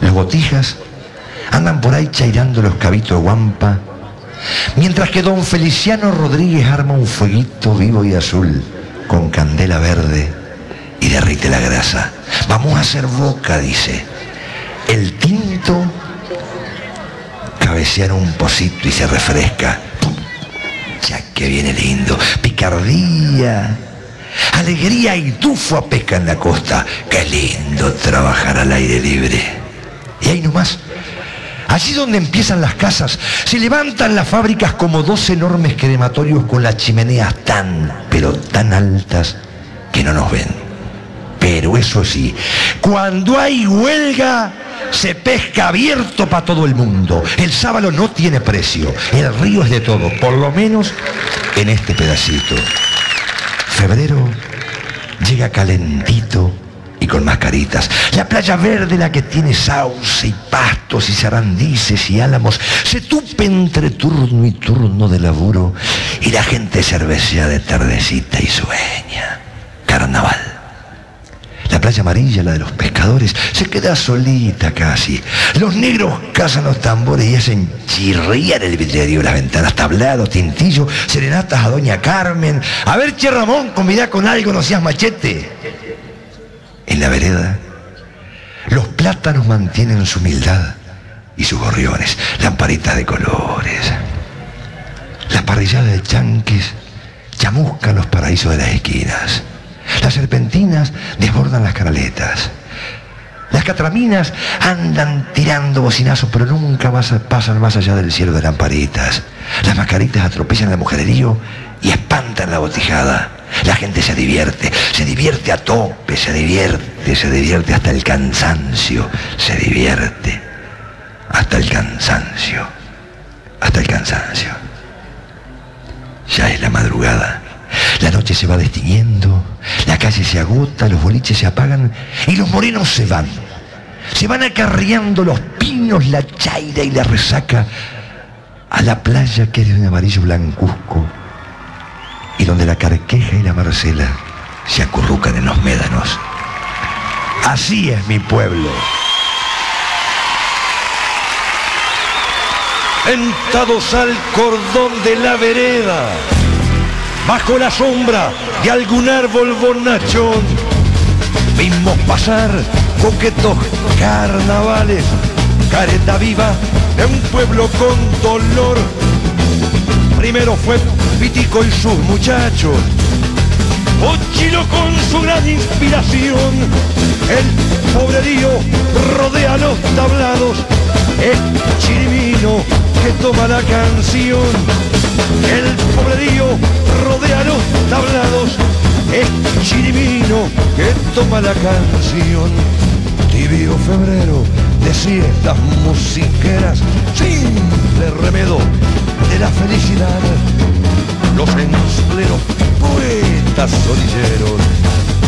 Speaker 12: Los botijas andan por ahí chairando los cabitos guampa, mientras que don Feliciano Rodríguez arma un fueguito vivo y azul con candela verde y derrite la grasa. Vamos a hacer boca, dice. El tinto cabecea en un pocito y se refresca. Ya que viene lindo. Picardía. Alegría y tufo a pesca en la costa. Qué lindo trabajar al aire libre. Y ahí nomás, allí donde empiezan las casas, se levantan las fábricas como dos enormes crematorios con las chimeneas tan, pero tan altas que no nos ven. Pero eso sí, cuando hay huelga, se pesca abierto para todo el mundo. El sábalo no tiene precio. El río es de todo, por lo menos en este pedacito. Febrero llega calentito y con mascaritas. La playa verde, la que tiene sauce y pastos y sarandices y álamos, se tupe entre turno y turno de laburo y la gente cervecea de tardecita y sueña. Carnaval. La playa amarilla, la de los pescadores, se queda solita casi. Los negros cazan los tambores y hacen chirriar el vidrio, las ventanas, tablado, tintillo, serenatas a doña Carmen. A ver, che Ramón, convidá con algo, no seas machete. En la vereda, los plátanos mantienen su humildad y sus gorriones, lamparitas de colores. Las parrilladas de chanques chamuscan los paraísos de las esquinas. Las serpentinas desbordan las canaletas. Las catraminas andan tirando bocinazos, pero nunca pasan más allá del cielo de lamparitas. Las mascaritas atropellan el mujererío y espantan la botijada. La gente se divierte, se divierte a tope, se divierte, se divierte hasta el cansancio, se divierte hasta el cansancio, hasta el cansancio. Ya es la madrugada. La noche se va destiñendo, la calle se agota, los boliches se apagan y los morenos se van. Se van acarreando los pinos, la chaira y la resaca a la playa que es de un amarillo blancuzco y donde la carqueja y la marcela se acurrucan en los médanos. Así es mi pueblo. Entados al cordón de la vereda bajo la sombra de algún árbol bonachón. Vimos pasar coquetos carnavales, careta viva de un pueblo con dolor. Primero fue Pitico y sus muchachos, Ochilo con su gran inspiración. El pobrerío rodea los tablados es Chirimino que toma la canción. El pobrerío rodea los tablados, es Chirimino que toma la canción. Tibio febrero de siestas musiqueras, simple remedo de la felicidad. Los ensleros poetas orilleros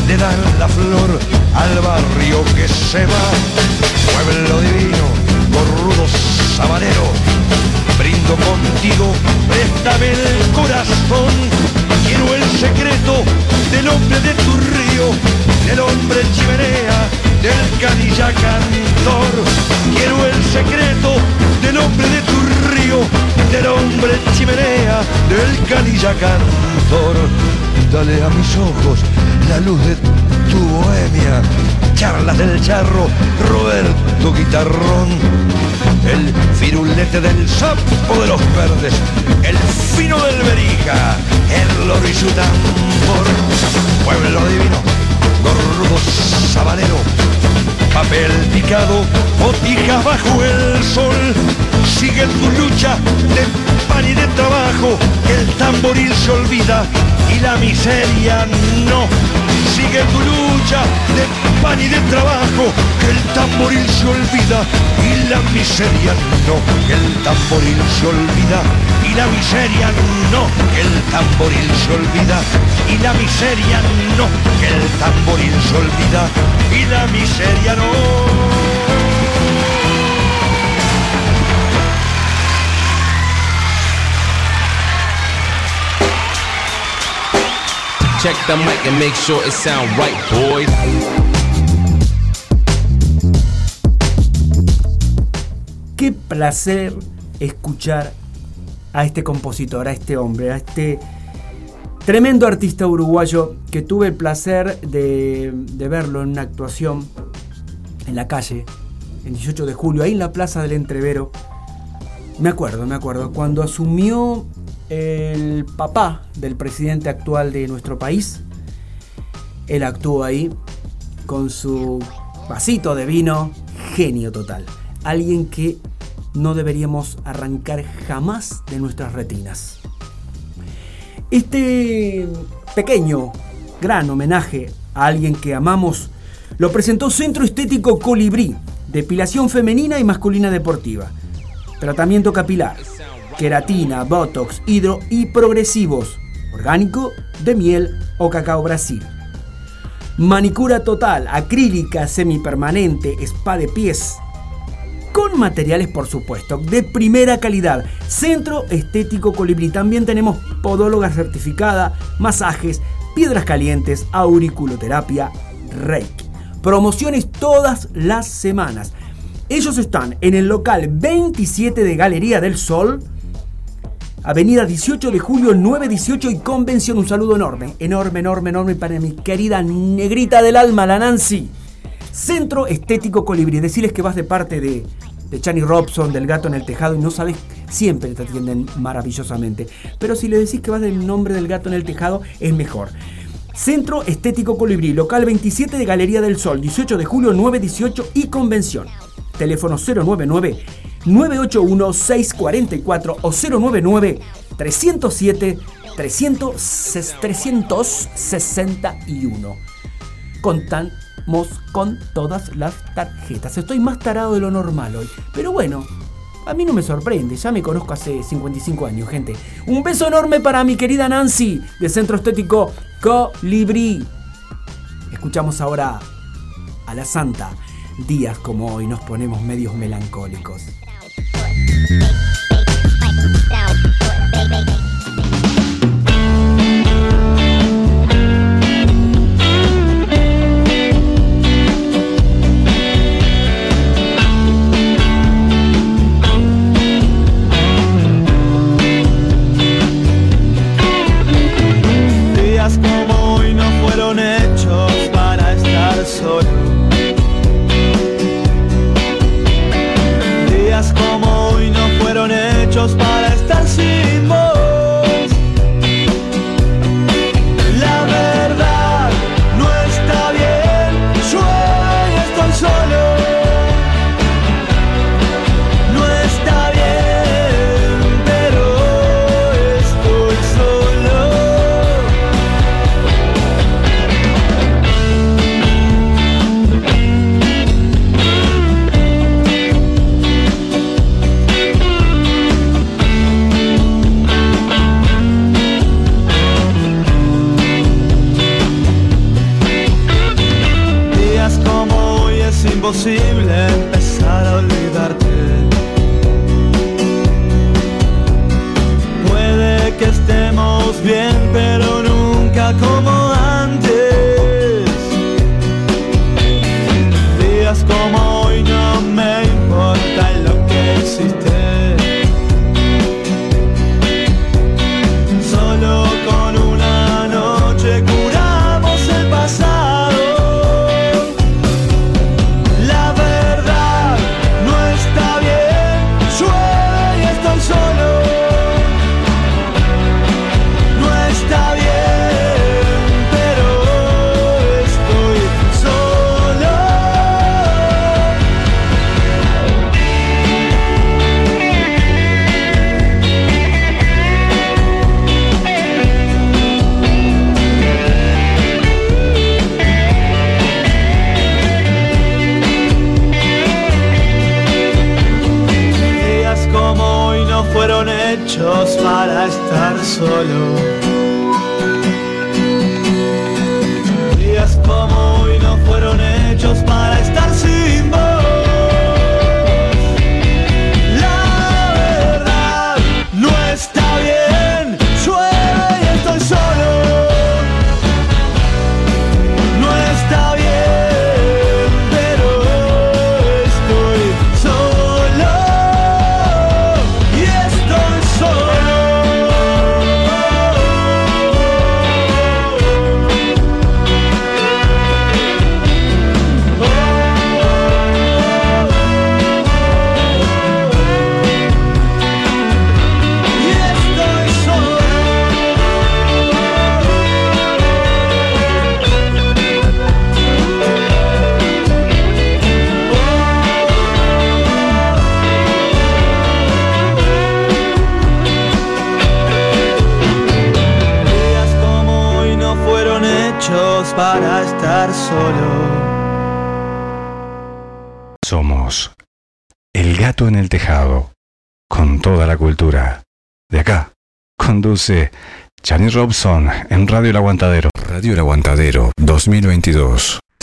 Speaker 12: le dan la flor al barrio que se va. Pueblo divino, corrudo sabanero, brindo contigo, préstame el corazón. Quiero el secreto del hombre de tu río, del hombre chimenea, del canilla cantor. Quiero el secreto del hombre de tu río, del hombre chimenea, del canilla cantor. Dale a mis ojos la luz de tu bohemia, charlas del charro, Roberto Guitarrón, el firulete del sapo de los verdes, el fino del berija, el loro y su tambor, pueblo divino, gordo sabanero, papel picado, botijas bajo el sol, sigue tu lucha de pan y de trabajo, el tamboril se olvida y la miseria no. Sigue tu lucha de pan y de trabajo, que el tamboril se olvida y la miseria no. Que el tamboril se olvida y la miseria no. Que el tamboril se olvida y la miseria no. Que el tamboril se olvida y la miseria no.
Speaker 9: Check the mic and make sure it sound right, boys.
Speaker 1: Qué placer escuchar a este compositor, a este hombre, a este tremendo artista uruguayo que tuve el placer de, de verlo en una actuación en la calle, el 18 de julio, ahí en la Plaza del Entrevero. Me acuerdo, me acuerdo, cuando asumió el papá del presidente actual de nuestro país. Él actuó ahí con su vasito de vino, genio total. Alguien que no deberíamos arrancar jamás de nuestras retinas. Este pequeño, gran homenaje a alguien que amamos lo presentó Centro Estético Colibrí, depilación femenina y masculina deportiva, tratamiento capilar, queratina, botox, hidro y progresivos, orgánico, de miel o cacao Brasil. Manicura total, acrílica, semipermanente, spa de pies. Con materiales, por supuesto, de primera calidad. Centro Estético Colibrí. También tenemos podóloga certificada, masajes, piedras calientes, auriculoterapia, reiki. Promociones todas las semanas. Ellos están en el local 27 de Galería del Sol, Avenida 18 de julio 918 y Convención. Un saludo enorme, enorme, enorme, enorme para mi querida negrita del alma, la Nancy. Centro Estético Colibrí. Decirles que vas de parte de, de Chani Robson, del gato en el tejado, y no sabes, siempre te atienden maravillosamente. Pero si le decís que vas del nombre del gato en el tejado, es mejor. Centro Estético Colibrí, local 27 de Galería del Sol, 18 de julio 918 y Convención. Teléfono 099 981 644 o 099 307 361. Contamos con todas las tarjetas. Estoy más tarado de lo normal hoy, pero bueno, a mí no me sorprende, ya me conozco hace 55 años, gente. Un beso enorme para mi querida Nancy de Centro Estético Colibrí. Escuchamos ahora a la Santa. Días como hoy nos ponemos medios melancólicos.
Speaker 14: Días empezar a olvidarte. Puede que estemos bien, pero nunca como antes.
Speaker 3: Gato en el Tejado, con toda la cultura. De acá, conduce Chani Robson en Radio El Aguantadero. Radio El Aguantadero 2022.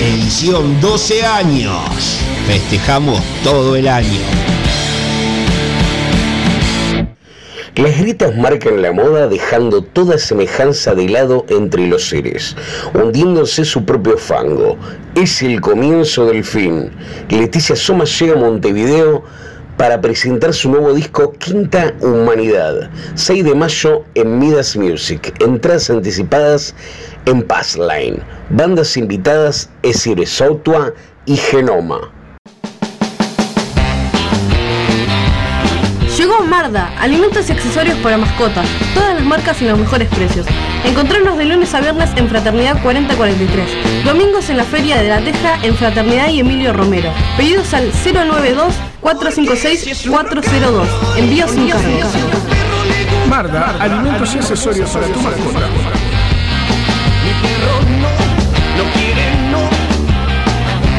Speaker 15: Edición 12 años. Festejamos todo el año.
Speaker 16: Las grietas marcan la moda dejando toda semejanza de lado entre los seres, hundiéndose su propio fango. Es el comienzo del fin. Leticia Somas llega a Montevideo para presentar su nuevo disco Quinta Humanidad, 6 de mayo en Midas Music. Entradas anticipadas en Passline. Bandas invitadas Esire Sautua y Genoma.
Speaker 17: Llegó Llegó Marda, alimentos y accesorios para mascotas, todas las marcas y los mejores precios. Encontrarnos de lunes a viernes en Fraternidad 4043, domingos en la Feria de la Teja en Fraternidad y Emilio Romero. Pedidos al 092 456 402. Envío sin cargo.
Speaker 18: Marda, alimentos y accesorios para tu mascota.
Speaker 19: No quiere no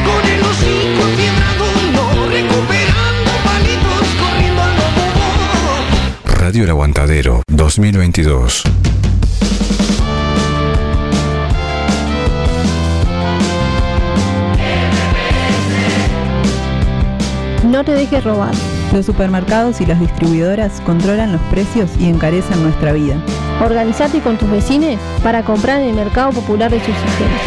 Speaker 19: Con el hocico fiebrado no Recuperando palitos corriendo al lobo
Speaker 3: Radio El Aguantadero 2022.
Speaker 4: No te dejes robar.
Speaker 5: Los supermercados y las distribuidoras controlan los precios y encarecen nuestra vida.
Speaker 4: Organizate con tus vecinos para comprar en el mercado popular de subsistencia.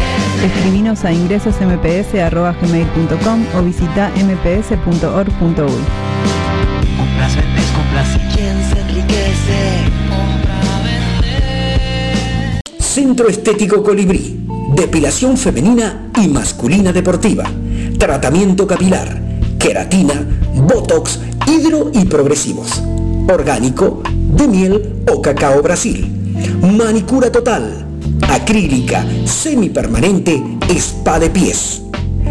Speaker 5: Escribinos a ingresosmps.gmail.com o visita mps.org.uy.
Speaker 19: Compras, vendes, compras y quien se enriquece
Speaker 7: Centro Estético Colibrí. Depilación femenina y masculina deportiva. Tratamiento capilar. Queratina, Botox, hidro y progresivos. Orgánico, de miel o cacao Brasil. Manicura total. Acrílica, semipermanente, spa de pies.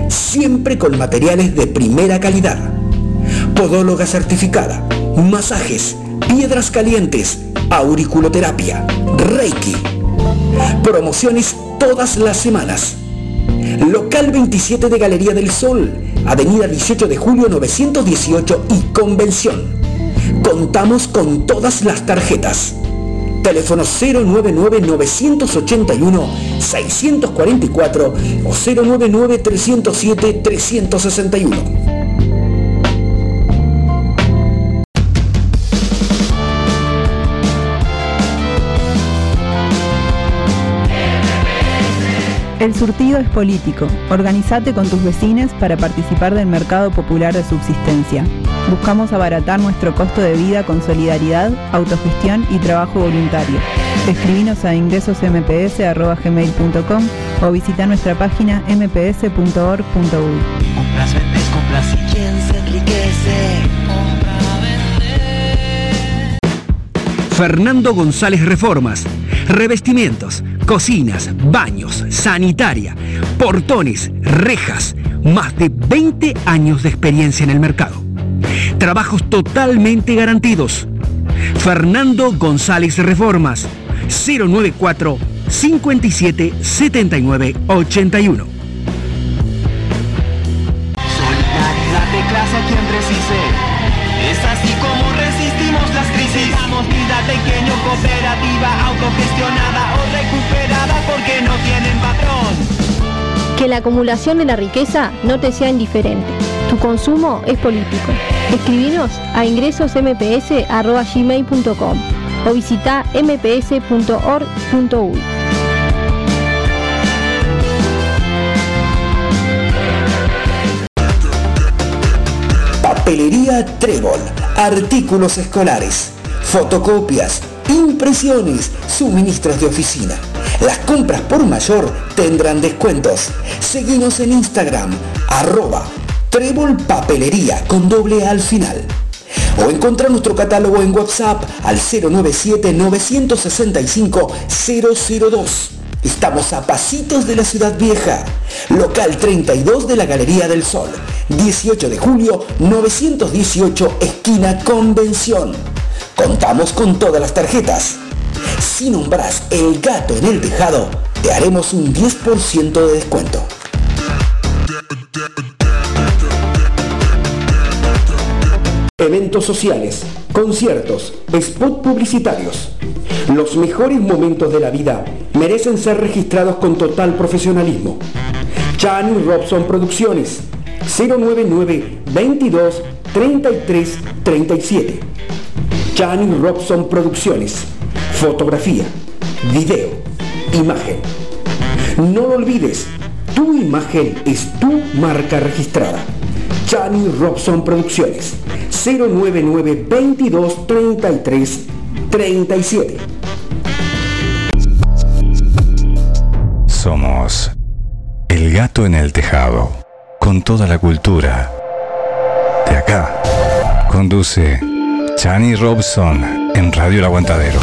Speaker 7: Siempre con materiales de primera calidad. Podóloga certificada. Masajes, piedras calientes, auriculoterapia, Reiki. Promociones todas las semanas. Local 27 de Galería del Sol, Avenida 18 de Julio 918 y Convención. Contamos con todas las tarjetas. Teléfono 099-981-644 o 099-307-361.
Speaker 5: El surtido es político. Organizate con tus vecinos para participar del mercado popular de subsistencia. Buscamos abaratar nuestro costo de vida con solidaridad, autogestión y trabajo voluntario. Escribinos a ingresosmps.gmail.com o visita nuestra página mps.org.uy.
Speaker 19: Compras, vendes, compras y quien se enriquece
Speaker 1: Fernando González Reformas. Revestimientos, cocinas, baños, sanitaria, portones, rejas. Más de 20 años de experiencia en el mercado. Trabajos totalmente garantidos. Fernando González Reformas. 094 57 79 81.
Speaker 6: Solidaridad de clase a quien precise. Es así como resistimos las crisis. Damos vida pequeño, cooperativa, autogestionada no tienen patrón.
Speaker 4: Que la acumulación de la riqueza no te sea indiferente. Tu consumo es político. Escribinos a ingresosmps.gmail.com o visita mps.org.uy.
Speaker 7: Papelería Trébol. Artículos escolares. Fotocopias. Impresiones. Suministros de oficina. Las compras por mayor tendrán descuentos. Seguinos en Instagram. Arroba Trébol Papelería con doble al final. O encontrar nuestro catálogo en WhatsApp al 097-965-002. Estamos a pasitos de la ciudad vieja. Local 32 de la Galería del Sol. 18 de julio 918 esquina Convención. Contamos con todas las tarjetas. Si nombras el gato en el tejado, te haremos un 10% de descuento. Eventos sociales, conciertos, spot publicitarios. Los mejores momentos de la vida merecen ser registrados con total profesionalismo. Chani Robson Producciones 099 22 33 37. Chani Robson Producciones. Fotografía, video, imagen. No lo olvides, tu imagen es tu marca registrada. Chani Robson Producciones 099 22 33 37.
Speaker 3: Somos El Gato en el Tejado, con toda la cultura. De acá, conduce Chani Robson en Radio El Aguantadero.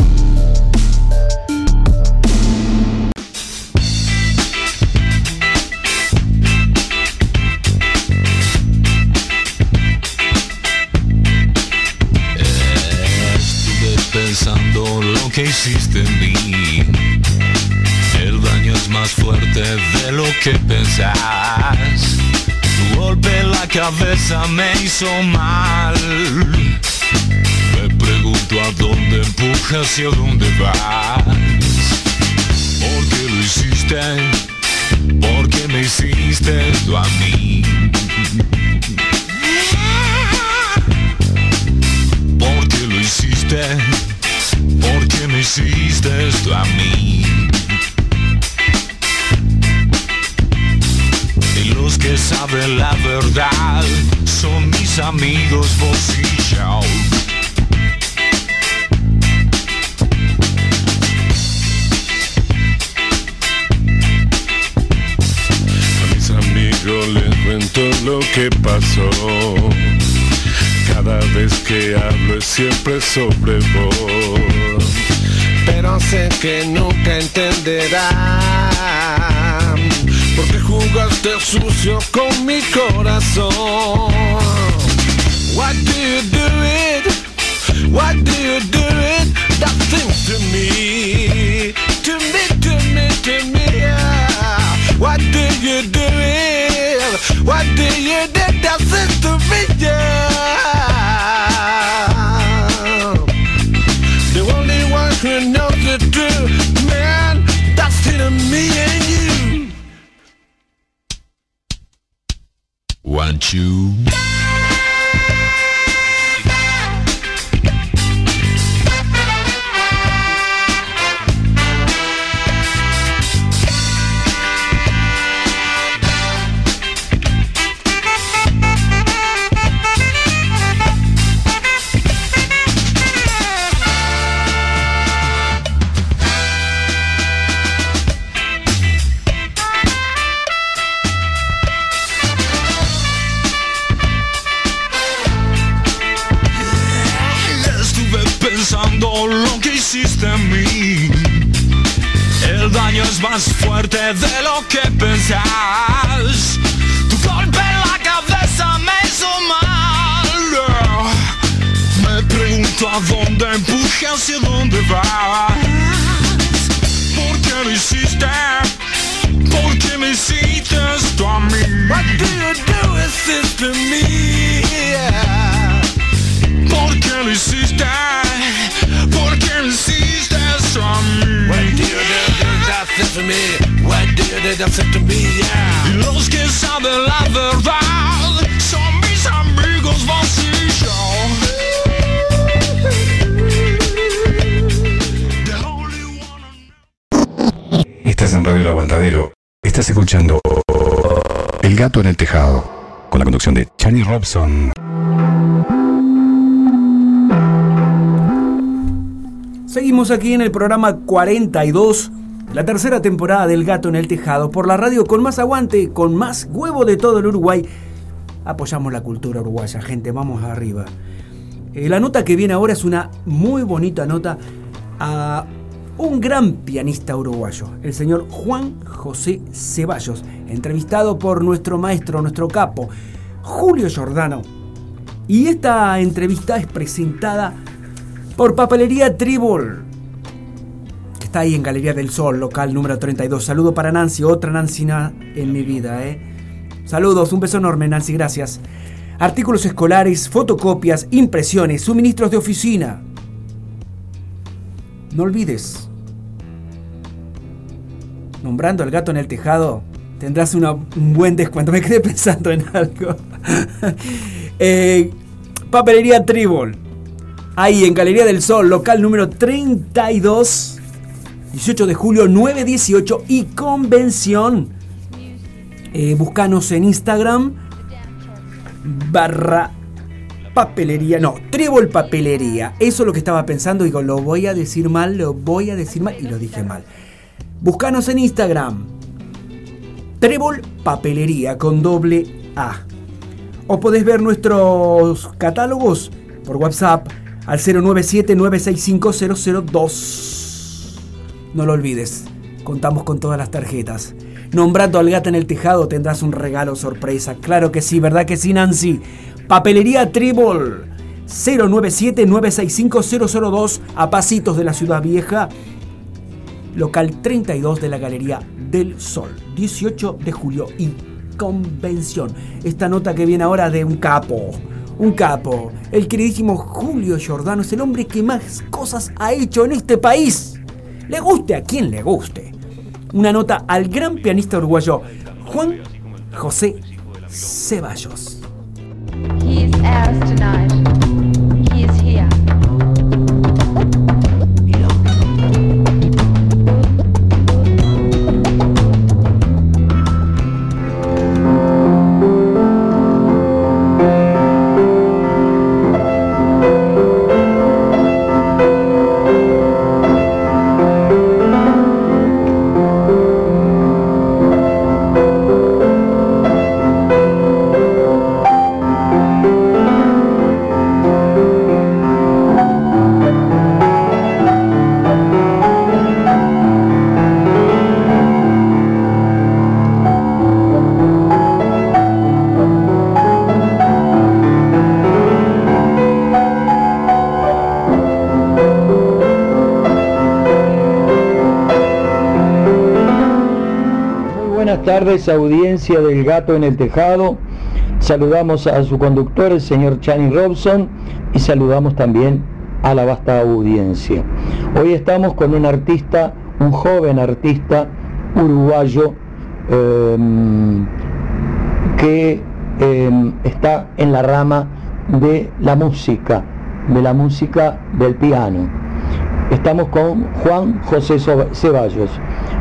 Speaker 20: Que hiciste en mí. El daño es más fuerte de lo que pensás. Tu golpe en la cabeza me hizo mal. Me pregunto a dónde empujas y a dónde vas. ¿Por qué lo hiciste? ¿Por qué me hiciste esto a mí? ¿Por qué lo hiciste? ¿Por qué me hiciste esto a mí? Y los que saben la verdad son mis amigos vos y yo.
Speaker 21: A mis amigos les cuento lo que pasó. Cada vez que hablo es siempre sobre vos. Pero sé que nunca entenderán. Porque jugaste sucio con mi corazón. Why do you do it? Why do you do it? That thing to me. To me, to me, to me. yeah. Why do you do it? Why do you do that thing to me? Yeah. Me and you.
Speaker 20: Want you? Fuerte de lo que pensás. Tu golpe en la cabeza me hizo mal. Me pregunto a dónde empujas y a dónde vas. ¿Por qué lo hiciste? ¿Por qué me hiciste esto a mí?
Speaker 21: What do you do is this to me? Yeah.
Speaker 20: ¿Por qué lo hiciste? ¿Por qué lo hiciste eso a mí?
Speaker 21: What do you do that thing to me? What do you do that thing to me? Yeah.
Speaker 20: Y los que saben la verdad son mis amigos vos y yo.
Speaker 3: Estás en Radio El Aguantadero. Estás escuchando El Gato en el Tejado. Con la conducción de Chani Robson.
Speaker 1: Seguimos aquí en el programa 42, la tercera temporada del Gato en el Tejado, por la radio con más aguante, con más huevo de todo el Uruguay. Apoyamos la cultura uruguaya, gente, vamos arriba. Eh, la nota que viene ahora es una muy bonita nota a un gran pianista uruguayo, el señor Juan José Ceballos, entrevistado por nuestro maestro, nuestro capo, Julio Giordano. Y esta entrevista es presentada por Papelería Tribal, que está ahí en Galería del Sol, local número 32. Saludo para Nancy, otra Nancy na- en mi vida, ¿eh? Saludos, un beso enorme, Nancy, gracias. Artículos escolares, fotocopias, impresiones, suministros de oficina. No olvides, nombrando al gato en el tejado, tendrás un buen descuento. Me quedé pensando en algo. Eh, papelería Tribal. Ahí en Galería del Sol, local número 32. 18 de julio 918 y convención. Eh, búscanos en Instagram barra papelería, no, Trébol Papelería. Eso es lo que estaba pensando. Digo, lo voy a decir mal, lo voy a decir mal y lo dije mal. Búscanos en Instagram. Trébol Papelería con doble A. O podés ver nuestros catálogos por WhatsApp al 097-965-002. No lo olvides, contamos con todas las tarjetas. Nombrando al gato en el tejado tendrás un regalo sorpresa. Claro que sí, ¿verdad que sí, Nancy? Papelería Tribal 097-965-002 a pasitos de la Ciudad Vieja. Local 32 de la Galería del Sol. 18 de julio y convención. Esta nota que viene ahora de un capo. Un capo. El queridísimo Julio Giordano es el hombre que más cosas ha hecho en este país. Le guste a quien le guste. Una nota al gran pianista uruguayo Juan José Ceballos.
Speaker 22: Tardes, audiencia del Gato en el Tejado. Saludamos a su conductor, el señor Chani Robson, y saludamos también a la vasta audiencia. Hoy estamos con un artista, un joven artista uruguayo em, que em, está en la rama de la música, de la música del piano. Estamos con Juan José Ceballos.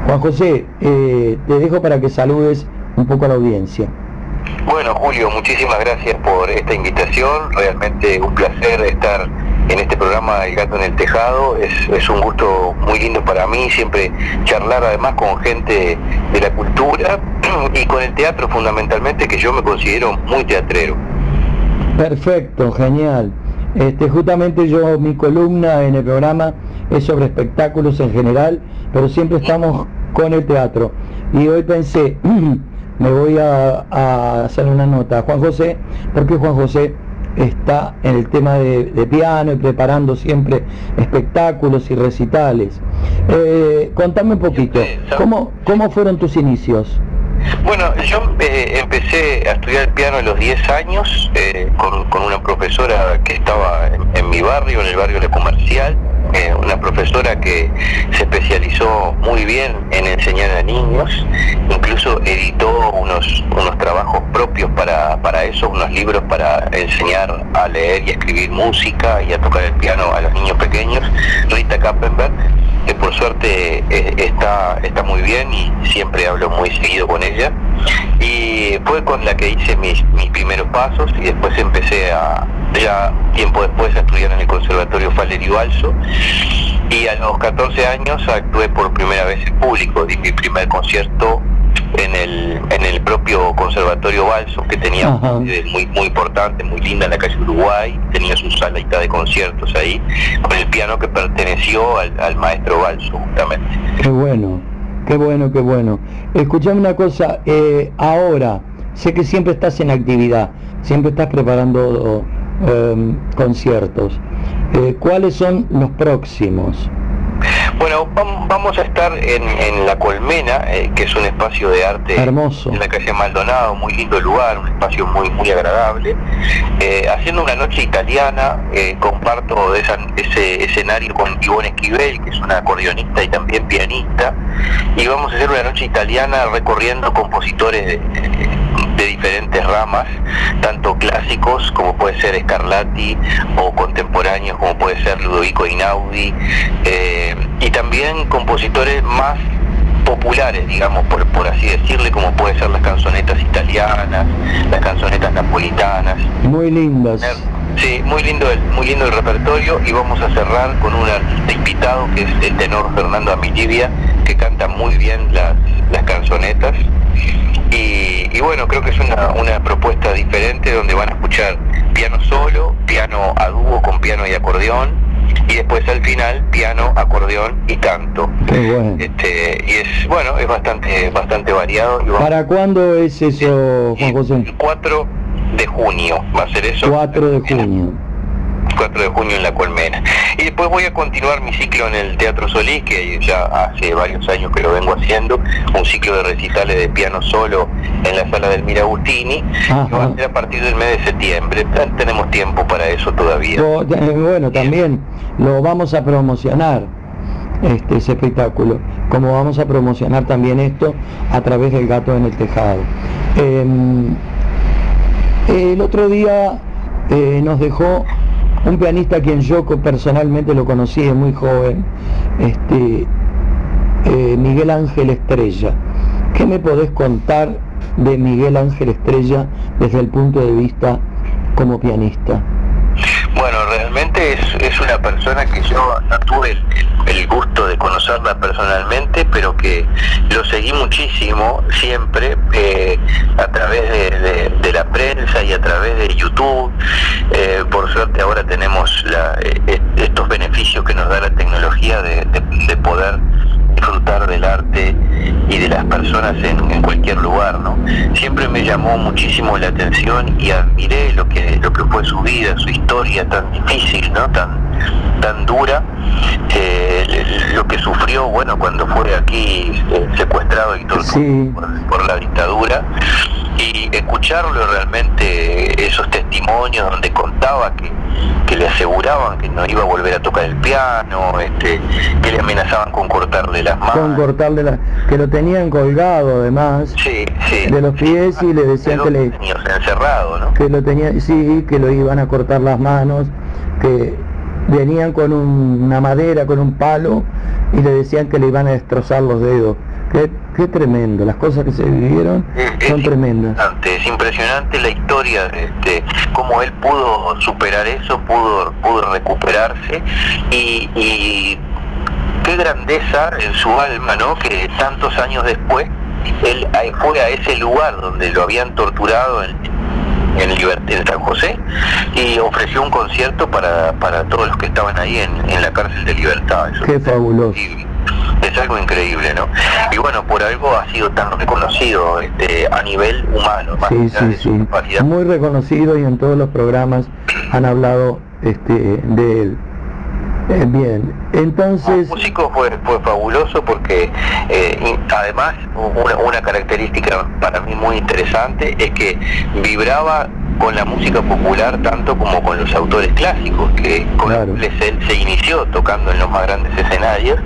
Speaker 22: Juan José, eh, te dejo para que saludes un poco a la audiencia.
Speaker 23: Bueno, Julio, muchísimas gracias por esta invitación. Realmente un placer estar en este programa El Gato en el Tejado. Es, es un gusto muy lindo para mí siempre charlar además con gente de la cultura y con el teatro fundamentalmente, que yo me considero muy teatrero.
Speaker 22: Perfecto, genial. Este, justamente yo, mi columna en el programa es sobre espectáculos en general, pero siempre estamos con el teatro. Y hoy pensé, me voy a, a hacer una nota a Juan José, porque Juan José está en el tema de, de piano y preparando siempre espectáculos y recitales. Eh, contame un poquito, ¿cómo, ¿cómo fueron tus inicios?
Speaker 23: Bueno, yo eh, empecé a estudiar piano a los 10 años eh, con, con una profesora que estaba en, en mi barrio, en el barrio de Comercial, eh, una profesora que se especializó muy bien en enseñar a niños, incluso editó unos, unos trabajos propios para, para eso, unos libros para enseñar a leer y a escribir música y a tocar el piano a los niños pequeños, Rita Kappenberg que por suerte eh, está, está muy bien y siempre hablo muy seguido con ella. Y fue con la que hice mis, mis primeros pasos y después empecé a, ya tiempo después, a estudiar en el Conservatorio Valerio Balso. Y a los 14 años actué por primera vez en público, di mi primer concierto en el, en el propio Conservatorio Balso, que tenía muy, muy importante, muy linda en la calle Uruguay, tenía su salita de conciertos ahí, con el piano que perteneció al, al maestro Balso, justamente.
Speaker 22: Qué bueno, qué bueno, qué bueno. Escuchame una cosa, eh, ahora, sé que siempre estás en actividad, siempre estás preparando eh, conciertos. Eh, ¿Cuáles son los próximos?
Speaker 23: Bueno, vam- vamos a estar en, en La Colmena, eh, que es un espacio de arte
Speaker 22: Hermoso.
Speaker 23: en la calle Maldonado, muy lindo lugar, un espacio muy muy agradable, eh, haciendo una noche italiana, eh, comparto esa- ese escenario con Ivonne Esquivel, que es una acordeonista y también pianista, y vamos a hacer una noche italiana recorriendo compositores de, de diferentes ramas, tanto clásicos como puede ser Scarlatti o contemporáneos como puede ser Ludovico Einaudi. Eh, y también compositores más populares, digamos, por, por así decirle, como puede ser las canzonetas italianas, las canzonetas napolitanas.
Speaker 22: Muy lindas.
Speaker 23: Sí, muy lindo el, muy lindo el repertorio y vamos a cerrar con un artista invitado que es el tenor Fernando Amilivia, que canta muy bien las, las canzonetas Y, y bueno, creo que es una, una propuesta diferente donde van a escuchar piano solo, piano a dúo con piano y acordeón, y después al final piano, acordeón y canto.
Speaker 22: Bueno.
Speaker 23: Este, y es bueno, es bastante bastante variado. Y
Speaker 22: ¿Para cuándo es eso, Juan José?
Speaker 23: el 4 de junio va a ser eso.
Speaker 22: 4 de junio.
Speaker 23: 4 de junio en La Colmena. Y después voy a continuar mi ciclo en el Teatro Solís, que ya hace varios años que lo vengo haciendo, un ciclo de recitales de piano solo en la sala del Miragustini, que va a ser a partir del mes de septiembre. Ten- Tenemos tiempo para eso todavía.
Speaker 22: Lo- eh, bueno, también lo vamos a promocionar, este, ese espectáculo, como vamos a promocionar también esto a través del gato en el tejado. Em, el otro día eh, nos dejó un pianista a quien yo personalmente lo conocí de muy joven, este, eh, Miguel Ángel Estrella. ¿Qué me podés contar de Miguel Ángel Estrella desde el punto de vista como pianista?
Speaker 23: Bueno, realmente es, es una persona que yo no tuve el gusto de conocerla personalmente, pero que lo seguí muchísimo siempre eh, a través de, la prensa y a través de YouTube. Eh, por suerte ahora tenemos la- eh, estos beneficios que nos da la tecnología de poder disfrutar del arte y de las personas en, en cualquier lugar, ¿no? Siempre me llamó muchísimo la atención y admiré lo que lo que fue su vida, su historia tan difícil, ¿no? Tan tan dura, eh, lo que sufrió, bueno, cuando fue aquí eh, secuestrado y torturado por, por la dictadura y escucharlo realmente esos testimonios donde contaba que, que le aseguraban que no iba a volver a tocar el piano, este, que le amenazaban con cortarle las manos.
Speaker 22: con cortarle la, que lo tenían colgado además de los pies y le decían que le
Speaker 23: encerrado, ¿no?
Speaker 22: que lo tenía sí que lo iban a cortar las manos que venían con un- una madera con un palo y le decían que le iban a destrozar los dedos qué, qué tremendo las cosas que se vivieron son tremendas
Speaker 23: impresionante, es impresionante la historia de este, cómo él pudo superar eso, pudo, pudo recuperarse y, y qué grandeza en su alma, ¿no? Que tantos años después él ahí fue a ese lugar donde lo habían torturado en, en, en San José y ofreció un concierto para, para todos los que estaban ahí en, en la cárcel de libertad. Eso
Speaker 22: qué fabuloso
Speaker 23: es algo increíble, ¿no? Y bueno, por algo ha sido tan reconocido este, a nivel humano. más
Speaker 22: sí sí sí muy reconocido y en todos los programas han hablado este de él Eh, bien. Entonces
Speaker 23: músico fue, fue fabuloso porque eh, además una, una característica para mí muy interesante es que vibraba con la música popular tanto como con los autores clásicos, que con él se inició tocando en los más grandes escenarios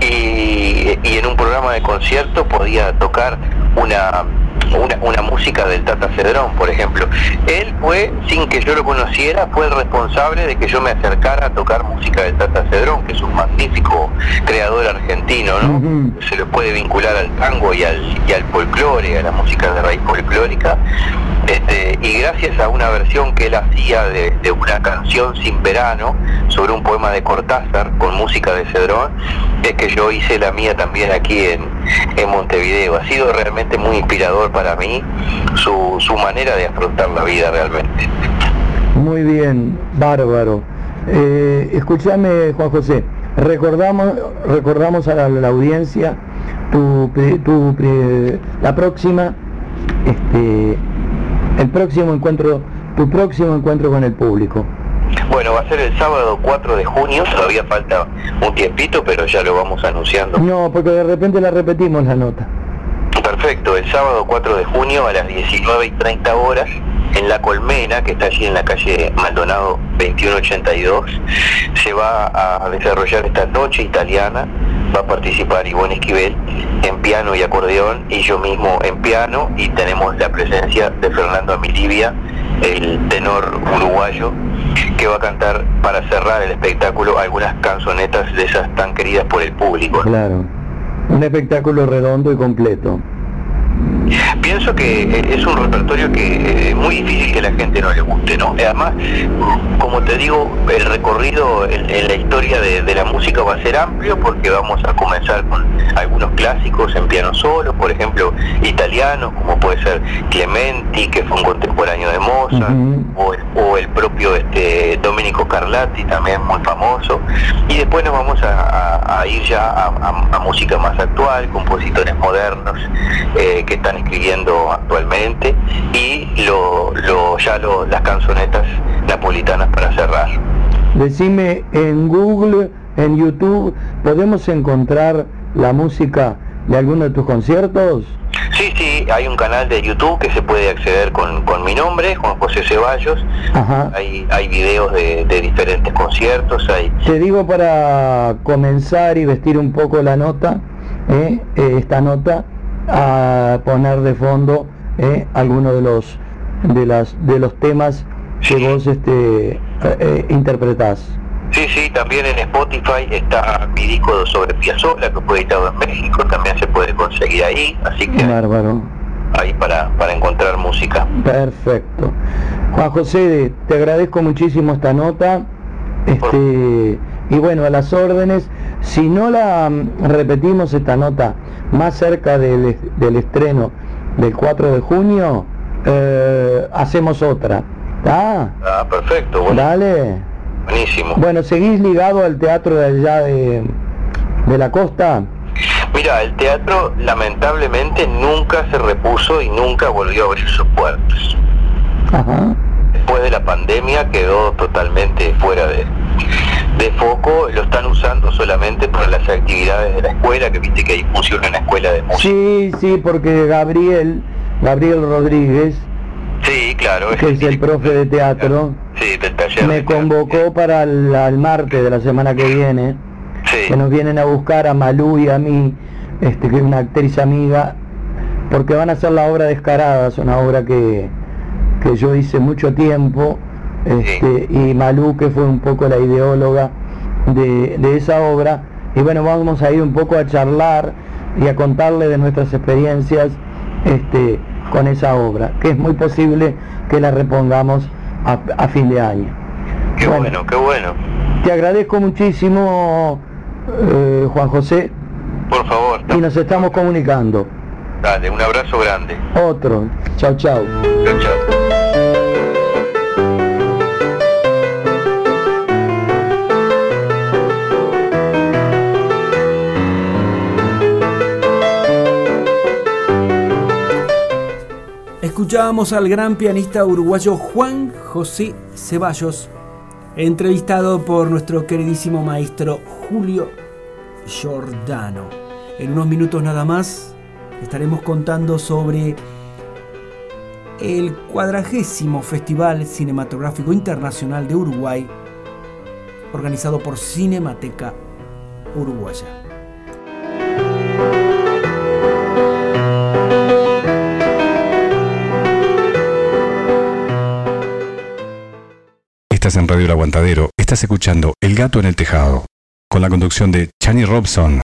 Speaker 23: y, y en un programa de concierto podía tocar una, una, una música del Tata Cedrón, por ejemplo. Él fue, sin que yo lo conociera, fue el responsable de que yo me acercara a tocar música del Tata Cedrón, que es un magnífico creador argentino, ¿no? Se lo puede vincular al tango y al, y al folclore, a la música de raíz folclórica. Este, y gracias a una versión que él hacía de, de una canción sin verano sobre un poema de Cortázar con música de Cedrón, es que yo hice la mía también aquí en, en Montevideo. Ha sido realmente muy inspirador para mí su, su manera de afrontar la vida realmente.
Speaker 22: Muy bien, bárbaro. Eh, escúchame, Juan José, recordamos, recordamos a la, la audiencia tu, tu pri- la próxima, este, el próximo encuentro, tu próximo encuentro con el público.
Speaker 23: Bueno, va a ser el sábado 4 de junio, todavía falta un tiempito, pero ya lo vamos anunciando.
Speaker 22: No, porque de repente la repetimos la nota.
Speaker 23: Perfecto, el sábado 4 de junio a las 19 y 30 horas en La Colmena, que está allí en la calle Maldonado 2182, se va a desarrollar esta noche italiana, va a participar Ivonne Esquivel en piano y acordeón y yo mismo en piano y tenemos la presencia de Fernando Amilibia, el tenor uruguayo, que va a cantar para cerrar el espectáculo algunas canzonetas de esas tan queridas por el público.
Speaker 22: Claro. Un espectáculo redondo y completo.
Speaker 23: Pienso que eh, es un repertorio que eh, es muy difícil que la gente no le guste, ¿no? Además, como te digo, el recorrido en, en la historia de, de la música va a ser amplio porque vamos a comenzar con algunos clásicos en piano solo, por ejemplo, italianos, como puede ser Clementi, que fue un contemporáneo de Mozart, o, el, o el propio este, Domenico Carlatti, también muy famoso, y después nos vamos a, a- a ir ya a, a- a música más actual, compositores modernos eh, que están escribiendo actualmente, y lo, lo- ya lo- las canzonetas napolitanas para cerrar.
Speaker 22: Decime, en Google, en YouTube, ¿podemos encontrar la música de alguno de tus conciertos?
Speaker 23: Sí, sí, hay un canal de YouTube que se puede acceder con, con mi nombre, Juan José Ceballos.
Speaker 22: Ajá.
Speaker 23: Hay, hay videos de, de diferentes conciertos, hay
Speaker 22: Te digo para comenzar y vestir un poco la nota, ¿eh? Eh, esta nota, a poner de fondo ¿eh? algunos de los de las de los temas que vos este eh, eh, interpretás.
Speaker 23: Sí, sí, también en Spotify está mi disco sobre Piazzolla que fue editado en México, también se puede conseguir ahí, así que
Speaker 22: Bárbaro.
Speaker 23: ahí para, para encontrar música.
Speaker 22: Perfecto. Juan José, te agradezco muchísimo esta nota. Este, y bueno, a las órdenes. Si no la mm, repetimos esta nota más cerca del, del estreno del 4 de junio, eh, hacemos otra. ¿Está?
Speaker 23: Ah, perfecto, bueno,
Speaker 22: Dale.
Speaker 23: buenísimo.
Speaker 22: Bueno, ¿seguís ligado al teatro de allá de, de la costa?
Speaker 23: Mira, el teatro lamentablemente nunca se repuso y nunca volvió a abrir sus puertas.
Speaker 22: Ajá.
Speaker 23: Después de la pandemia quedó totalmente fuera de, de foco, lo están usando solamente para las actividades de la escuela, que viste que hay funciona en la escuela de música.
Speaker 22: Sí, sí, porque Gabriel, Gabriel Rodríguez,
Speaker 23: Sí, claro,
Speaker 22: que es el profe de teatro,
Speaker 23: sí, del taller.
Speaker 22: me convocó para el, al martes de la semana que viene, que nos vienen a buscar a Malú y a mí, este, que es una actriz amiga, porque van a hacer la obra Descaradas, una obra que, que yo hice mucho tiempo, este, y Malú, que fue un poco la ideóloga de, de esa obra, y bueno, vamos a ir un poco a charlar y a contarle de nuestras experiencias este, con esa obra, que es muy posible que la repongamos a, a fin de año.
Speaker 23: Qué bueno, qué bueno.
Speaker 22: Te agradezco muchísimo, eh, Juan José,
Speaker 23: Por favor,
Speaker 22: y nos estamos comunicando.
Speaker 23: dale, un abrazo grande.
Speaker 22: Otro. Chao, chao.
Speaker 23: Chao, chao.
Speaker 1: Escuchábamos al gran pianista uruguayo Juan José Ceballos, entrevistado por nuestro queridísimo maestro Julio Giordano. En unos minutos nada más estaremos contando sobre el cuadragésimo Festival Cinematográfico Internacional de Uruguay, organizado por Cinemateca Uruguaya.
Speaker 3: En Radio El Aguantadero, estás escuchando El Gato en el Tejado, con la conducción de Chani Robson.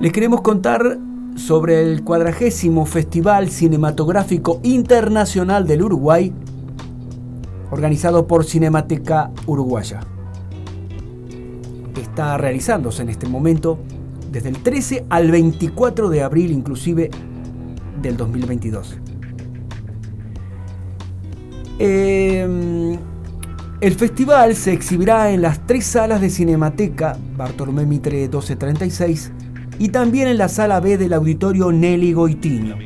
Speaker 1: Les queremos contar sobre el cuadragésimo Festival Cinematográfico Internacional del Uruguay, organizado por Cinemateca Uruguaya. Está realizándose en este momento desde el 13 al 24 de abril inclusive del 2022. Eh, el festival se exhibirá en las tres salas de Cinemateca, Bartolomé Mitre 1236, y también en la sala B del auditorio Nelly Goitino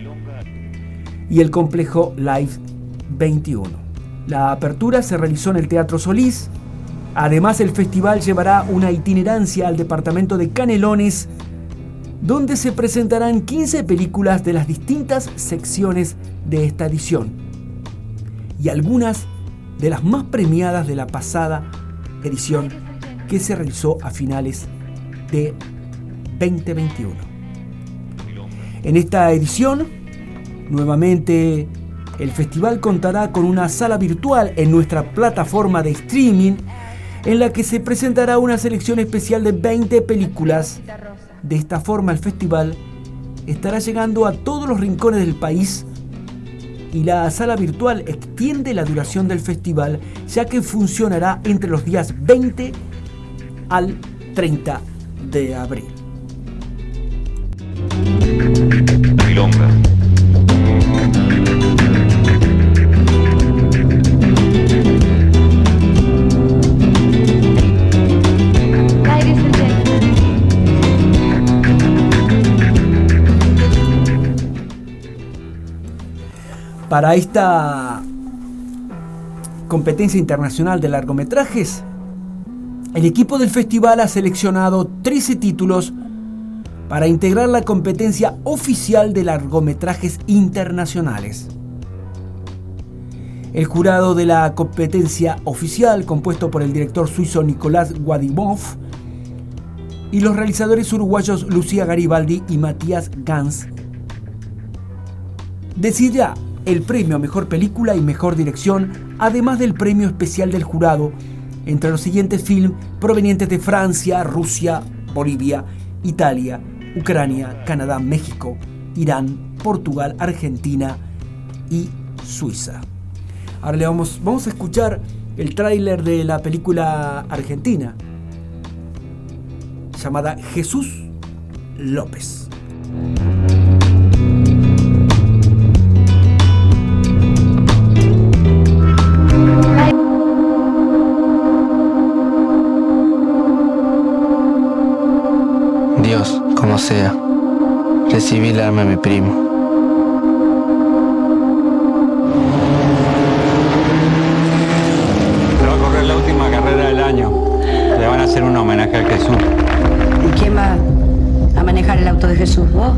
Speaker 1: y el complejo Live 21. La apertura se realizó en el Teatro Solís. Además, el festival llevará una itinerancia al departamento de Canelones, donde se presentarán 15 películas de las distintas secciones de esta edición y algunas de las más premiadas de la pasada edición que se realizó a finales de 2021. En esta edición, nuevamente, el festival contará con una sala virtual en nuestra plataforma de streaming en la que se presentará una selección especial de 20 películas. De esta forma el festival estará llegando a todos los rincones del país y la sala virtual extiende la duración del festival ya que funcionará entre los días 20 al 30 de abril.
Speaker 3: Milonga.
Speaker 1: Para esta competencia internacional de largometrajes, el equipo del festival ha seleccionado 13 títulos para integrar la competencia oficial de largometrajes internacionales. El jurado de la competencia oficial, compuesto por el director suizo Nicolás Guadimov y los realizadores uruguayos Lucía Garibaldi y Matías Gans, decidirá el premio a mejor película y mejor dirección, además del premio especial del jurado entre los siguientes films provenientes de Francia, Rusia, Bolivia, Italia, Ucrania, Canadá, México, Irán, Portugal, Argentina y Suiza. Ahora le vamos, vamos a escuchar el tráiler de la película argentina llamada Jesús López.
Speaker 24: Dios, como sea, recibí el alma de mi primo.
Speaker 25: Se va a correr la última carrera del año. Le van a hacer un homenaje al Jesús.
Speaker 26: ¿Y quién va a manejar el auto de Jesús? ¿Vos?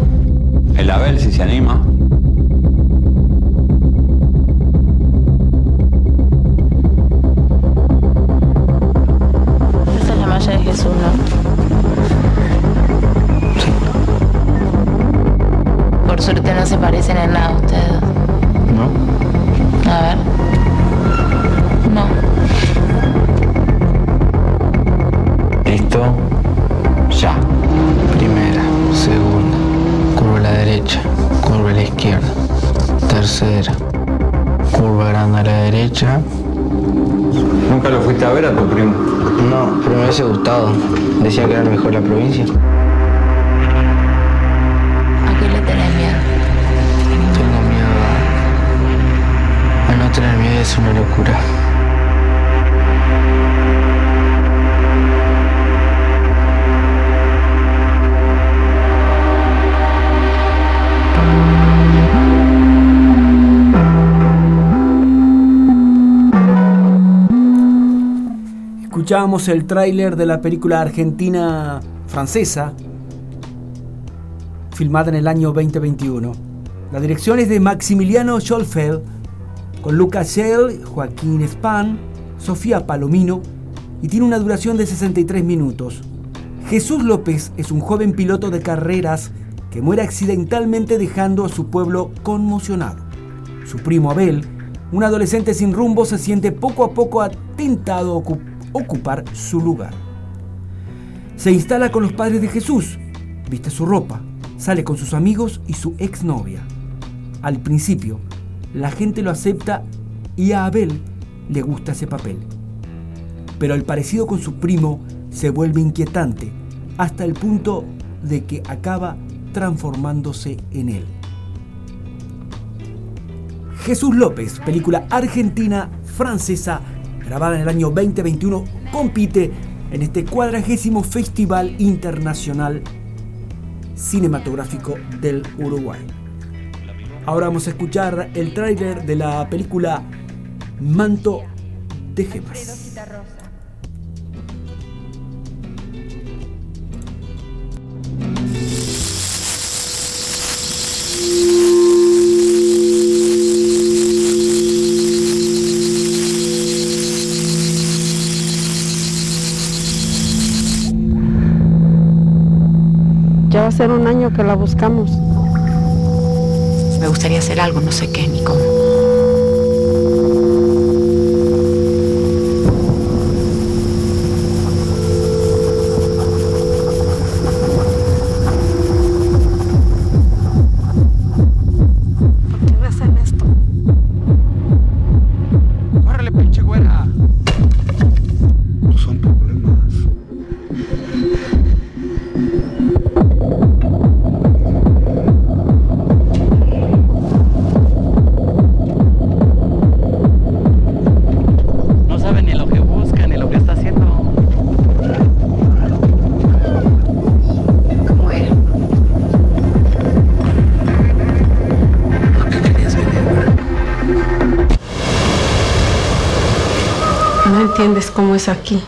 Speaker 25: El Abel, si se anima.
Speaker 24: Hubiese gustado. Decía que era mejor la provincia.
Speaker 1: Escuchábamos el tráiler de la película argentina francesa, filmada en el año 2021. La dirección es de Maximiliano Scholfeld, con Lucas Shell, Joaquín Span, Sofía Palomino, y tiene una duración de 63 minutos. Jesús López es un joven piloto de carreras que muere accidentalmente dejando a su pueblo conmocionado. Su primo Abel, un adolescente sin rumbo, se siente poco a poco atentado a ocu- ocupar su lugar. Se instala con los padres de Jesús, viste su ropa, sale con sus amigos y su exnovia. Al principio, la gente lo acepta y a Abel le gusta ese papel. Pero el parecido con su primo se vuelve inquietante hasta el punto de que acaba transformándose en él. Jesús López, película argentina francesa grabada en el año 2021, compite en este cuadragésimo Festival Internacional Cinematográfico del Uruguay. Ahora vamos a escuchar el tráiler de la película Manto de Gemas.
Speaker 27: A un año que la buscamos.
Speaker 28: Me gustaría hacer algo, no sé qué ni cómo.
Speaker 17: Es aquí.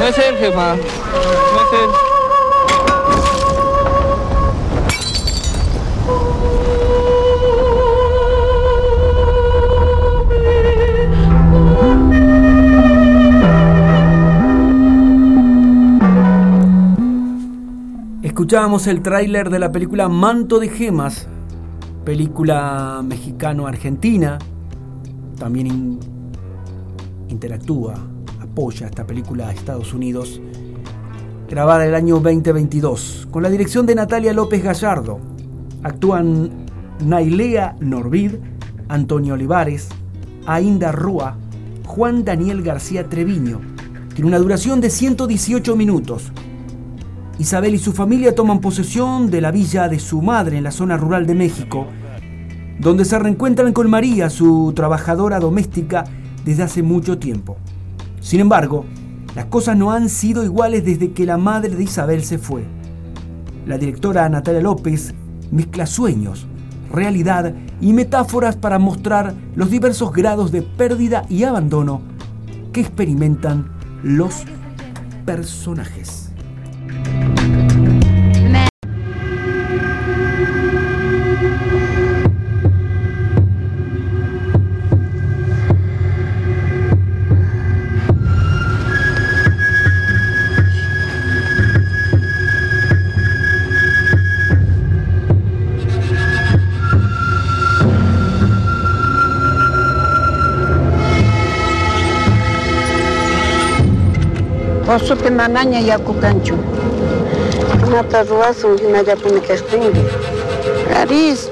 Speaker 24: No es él, jefa. No es él.
Speaker 1: Escuchábamos el tráiler de la película Manto de Gemas, película mexicano-argentina. También apoya esta película a Estados Unidos, grabada el año 2022, con la dirección de Natalia López Gallardo. Actúan Nailea Norvid, Antonio Olivares, Ainda Rúa, Juan Daniel García Treviño. Tiene una duración de 118 minutos. Isabel y su familia toman posesión de la villa de su madre en la zona rural de México, donde se reencuentran con María, su trabajadora doméstica, desde hace mucho tiempo. Sin embargo, las cosas no han sido iguales desde que la madre de Isabel se fue. La directora Natalia López mezcla sueños, realidad y metáforas para mostrar los diversos grados de pérdida y abandono que experimentan los personajes.
Speaker 27: Oshupi manaña yakukanchu. Kunata ruwasun hinallapuni kashtinri. Aris.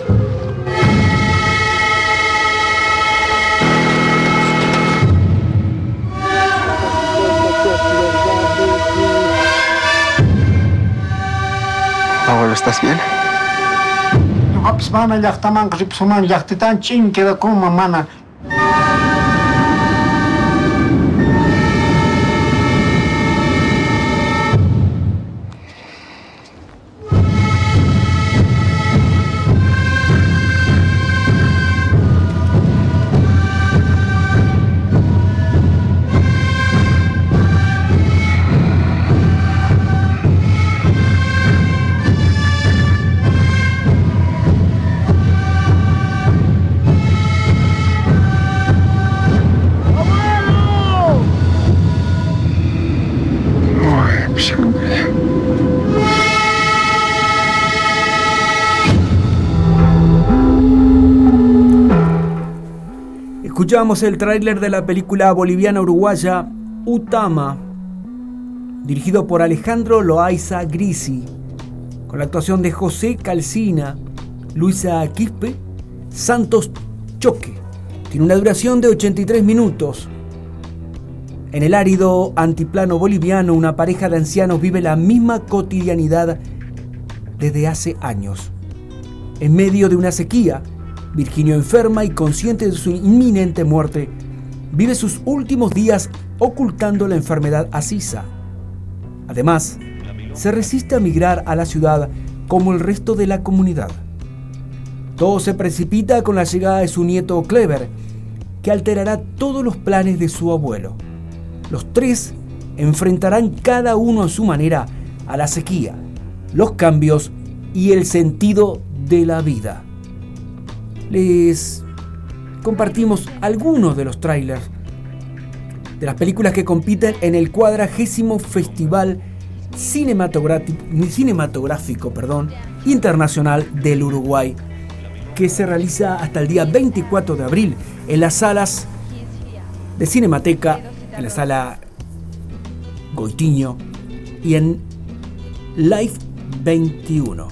Speaker 24: Paolo, ¿estás bien?
Speaker 29: Ñuqapas mana llaqtamanqa ripusaman llaqtitan chinkirakuma mana
Speaker 1: El tráiler de la película boliviana-uruguaya Utama, dirigido por Alejandro Loaiza Grisi, con la actuación de José Calcina, Luisa Quispe, Santos Choque. Tiene una duración de 83 minutos. En el árido antiplano boliviano, una pareja de ancianos vive la misma cotidianidad desde hace años. En medio de una sequía, Virginio enferma y consciente de su inminente muerte, vive sus últimos días ocultando la enfermedad a Sisa. Además, se resiste a migrar a la ciudad como el resto de la comunidad. Todo se precipita con la llegada de su nieto Clever, que alterará todos los planes de su abuelo. Los tres enfrentarán cada uno a su manera a la sequía, los cambios y el sentido de la vida. Les compartimos algunos de los trailers de las películas que compiten en el cuadragésimo Festival Cinematográfico, Internacional del Uruguay, que se realiza hasta el día 24 de abril en las salas de Cinemateca, en la sala Goitiño y en Live 21.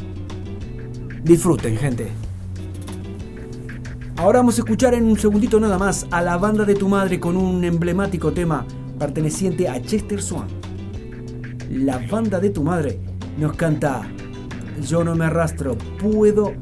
Speaker 1: Disfruten, gente. Ahora vamos a escuchar en un segundito nada más a la banda de tu madre con un emblemático tema perteneciente a Chester Swan. La banda de tu madre nos canta Yo no me arrastro, puedo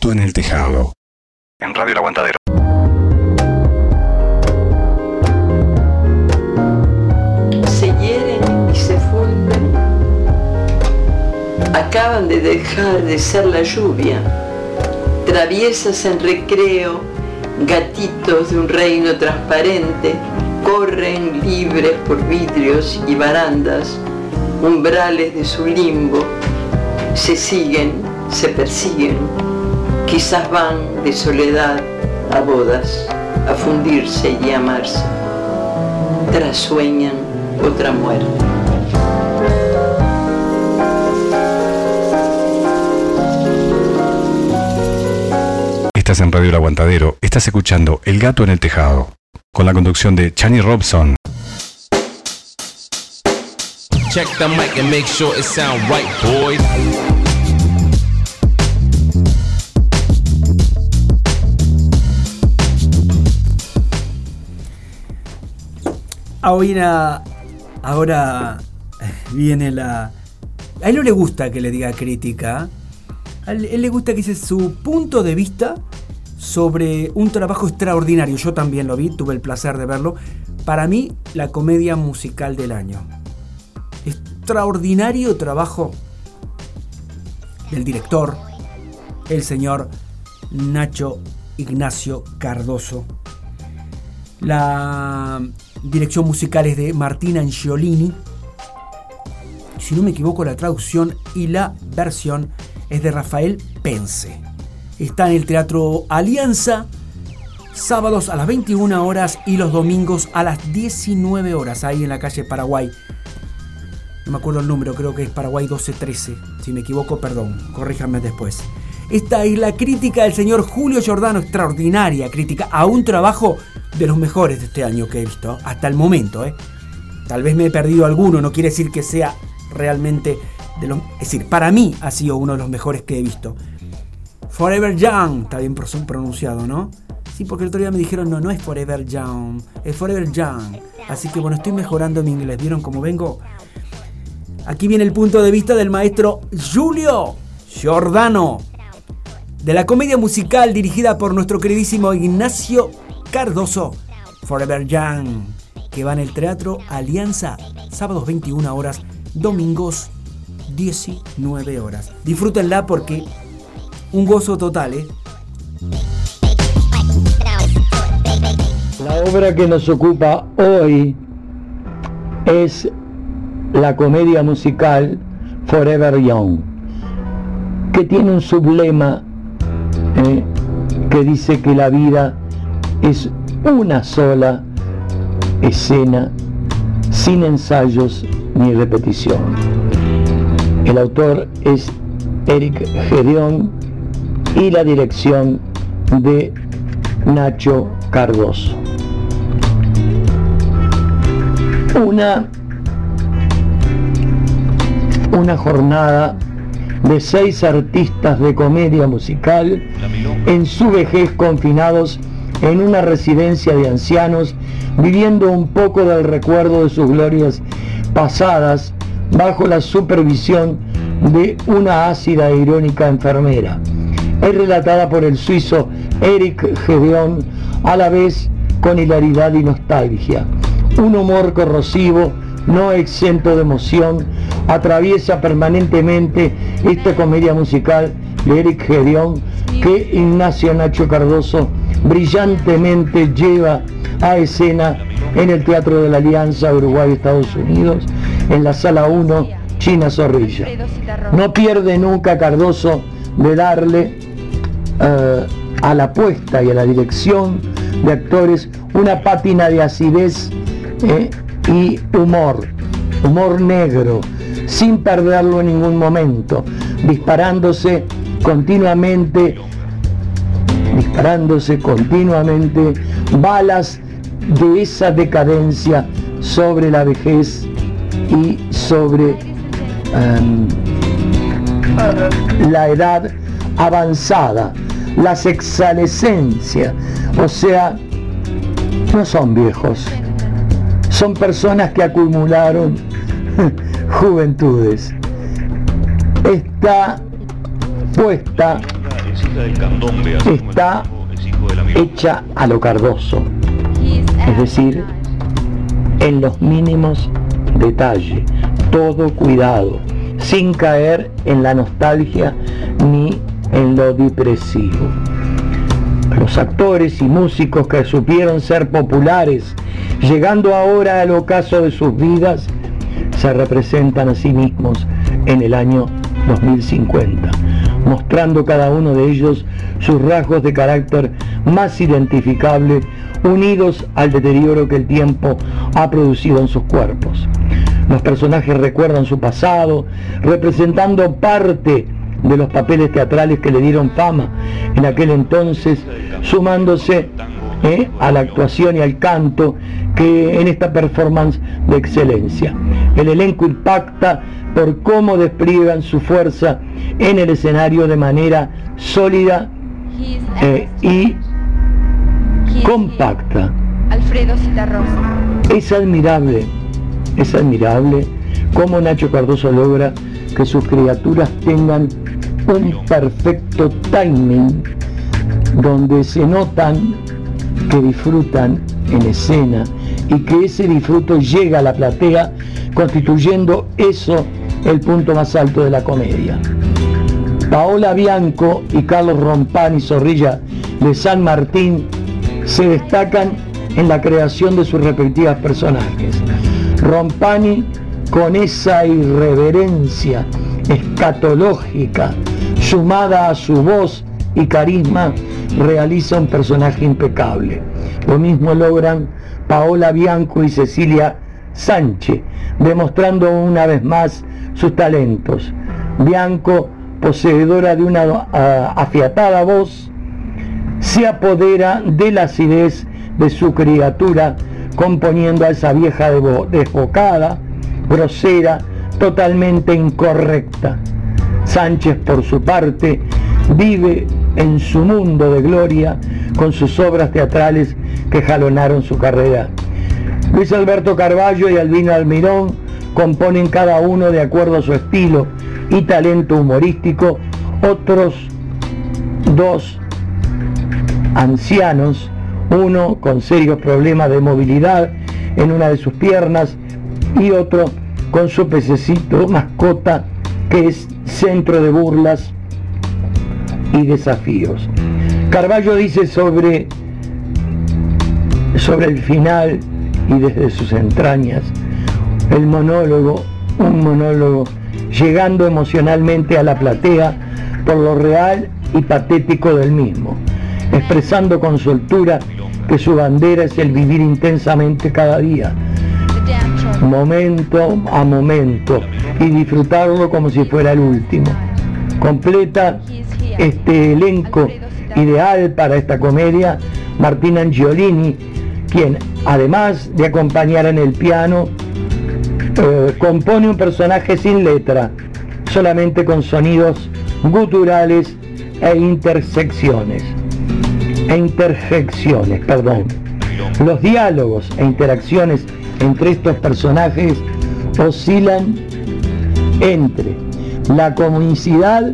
Speaker 3: gato en el tejado. En Radio El Aguantadero.
Speaker 30: se hieren y se funden. Acaban de dejar de ser la lluvia, traviesas en recreo, gatitos de un reino transparente, corren libres por vidrios y barandas, umbrales de su limbo, se siguen, se persiguen, quizás van de soledad a bodas, a fundirse y amarse trasueñan otra muerte.
Speaker 3: Estás en Radio El Aguantadero. Estás escuchando El gato en el tejado. Con la conducción de Chani Robson.
Speaker 31: Check the mic and make sure it sound right, boys.
Speaker 1: Ahora, ahora viene la... A él no le gusta que le diga crítica. A él, le gusta que dice su punto de vista sobre un trabajo extraordinario. Yo también lo vi, tuve el placer de verlo. Para mí, la comedia musical del año. Extraordinario trabajo del director, el señor Nacho Ignacio Cardoso. La dirección musical es de Martina Angiolini. Si no me equivoco, la traducción y la versión es de Rafael Pence. Está en el Teatro Alianza, sábados a las 21 horas y los domingos a las 19 horas, ahí en la calle Paraguay. No me acuerdo el número, creo que es Paraguay 1213. Si me equivoco, perdón, corríjanme después. Esta es la crítica del señor Julio Giordano, extraordinaria crítica a un trabajo de los mejores de este año que he visto, hasta el momento. ¿eh? Tal vez me he perdido alguno, no quiere decir que sea realmente de los... Es decir, para mí ha sido uno de los mejores que he visto. Forever Young, está bien pronunciado, ¿no? Sí, porque el otro día me dijeron, no, no es Forever Young, es Forever Young. Así que bueno, estoy mejorando mi inglés. ¿Vieron cómo vengo? Aquí viene el punto de vista del maestro Julio Giordano, de la comedia musical dirigida por nuestro queridísimo Ignacio Cardoso, Forever Young, que va en el Teatro Alianza, sábados 21 horas, domingos 19 horas. Disfrútenla porque un gozo total, ¿eh?
Speaker 22: La obra que nos ocupa hoy es la comedia musical Forever Young, que tiene un sublema eh, que dice que la vida es una sola escena sin ensayos ni repetición. El autor es Eric Gedeón y la dirección de Nacho Cardoso. Una, una jornada de seis artistas de comedia musical en su vejez confinados en una residencia de ancianos, viviendo un poco del recuerdo de sus glorias pasadas bajo la supervisión de una ácida e irónica enfermera. Es relatada por el suizo Eric Gedeón, a la vez con hilaridad y nostalgia. Un humor corrosivo, no exento de emoción, atraviesa permanentemente esta comedia musical de Eric Gedeón que Ignacio Nacho Cardoso brillantemente lleva a escena en el Teatro de la Alianza Uruguay-Estados Unidos, en la Sala 1, China Zorrilla. No pierde nunca Cardoso de darle eh, a la puesta y a la dirección de actores una pátina de acidez eh, y humor, humor negro, sin perderlo en ningún momento, disparándose continuamente, disparándose continuamente balas de esa decadencia sobre la vejez y sobre um, la edad avanzada, la sexalescencia, o sea, no son viejos, son personas que acumularon juventudes. Está puesta está hecha a lo cardoso, es decir, en los mínimos detalles, todo cuidado, sin caer en la nostalgia ni en lo depresivo. Los actores y músicos que supieron ser populares, llegando ahora al ocaso de sus vidas, se representan a sí mismos en el año 2050, mostrando cada uno de ellos sus rasgos de carácter más identificable, unidos al deterioro que el tiempo ha producido en sus cuerpos. Los personajes recuerdan su pasado, representando parte de los papeles teatrales que le dieron fama en aquel entonces, sumándose ¿eh? a la actuación y al canto que en esta performance de excelencia. El elenco impacta por cómo despliegan su fuerza en el escenario de manera sólida eh, y compacta.
Speaker 32: Alfredo.
Speaker 22: Es admirable, es admirable cómo Nacho Cardoso logra que sus criaturas tengan un perfecto timing donde se notan que disfrutan en escena y que ese disfruto llega a la platea constituyendo eso el punto más alto de la comedia. Paola Bianco y Carlos Rompani Zorrilla de San Martín se destacan en la creación de sus respectivas personajes. Rompani con esa irreverencia escatológica sumada a su voz y carisma realiza un personaje impecable. Lo mismo logran Paola Bianco y Cecilia Sánchez, demostrando una vez más sus talentos. Bianco, poseedora de una uh, afiatada voz, se apodera de la acidez de su criatura, componiendo a esa vieja desbocada, grosera, totalmente incorrecta. Sánchez, por su parte, vive en su mundo de gloria con sus obras teatrales que jalonaron su carrera. Luis Alberto Carballo y Albino Almirón componen cada uno de acuerdo a su estilo y talento humorístico otros dos ancianos, uno con serios problemas de movilidad en una de sus piernas y otro con su pececito mascota que es centro de burlas y desafíos. Carballo dice sobre, sobre el final y desde sus entrañas, el monólogo, un monólogo llegando emocionalmente a la platea por lo real y patético del mismo, expresando con soltura que su bandera es el vivir intensamente cada día, momento a momento, y disfrutarlo como si fuera el último. Completa este elenco ideal para esta comedia Martín Angiolini, quien además de acompañar en el piano, eh, compone un personaje sin letra, solamente con sonidos guturales e intersecciones. E interjecciones, perdón. Los diálogos e interacciones entre estos personajes oscilan entre la comicidad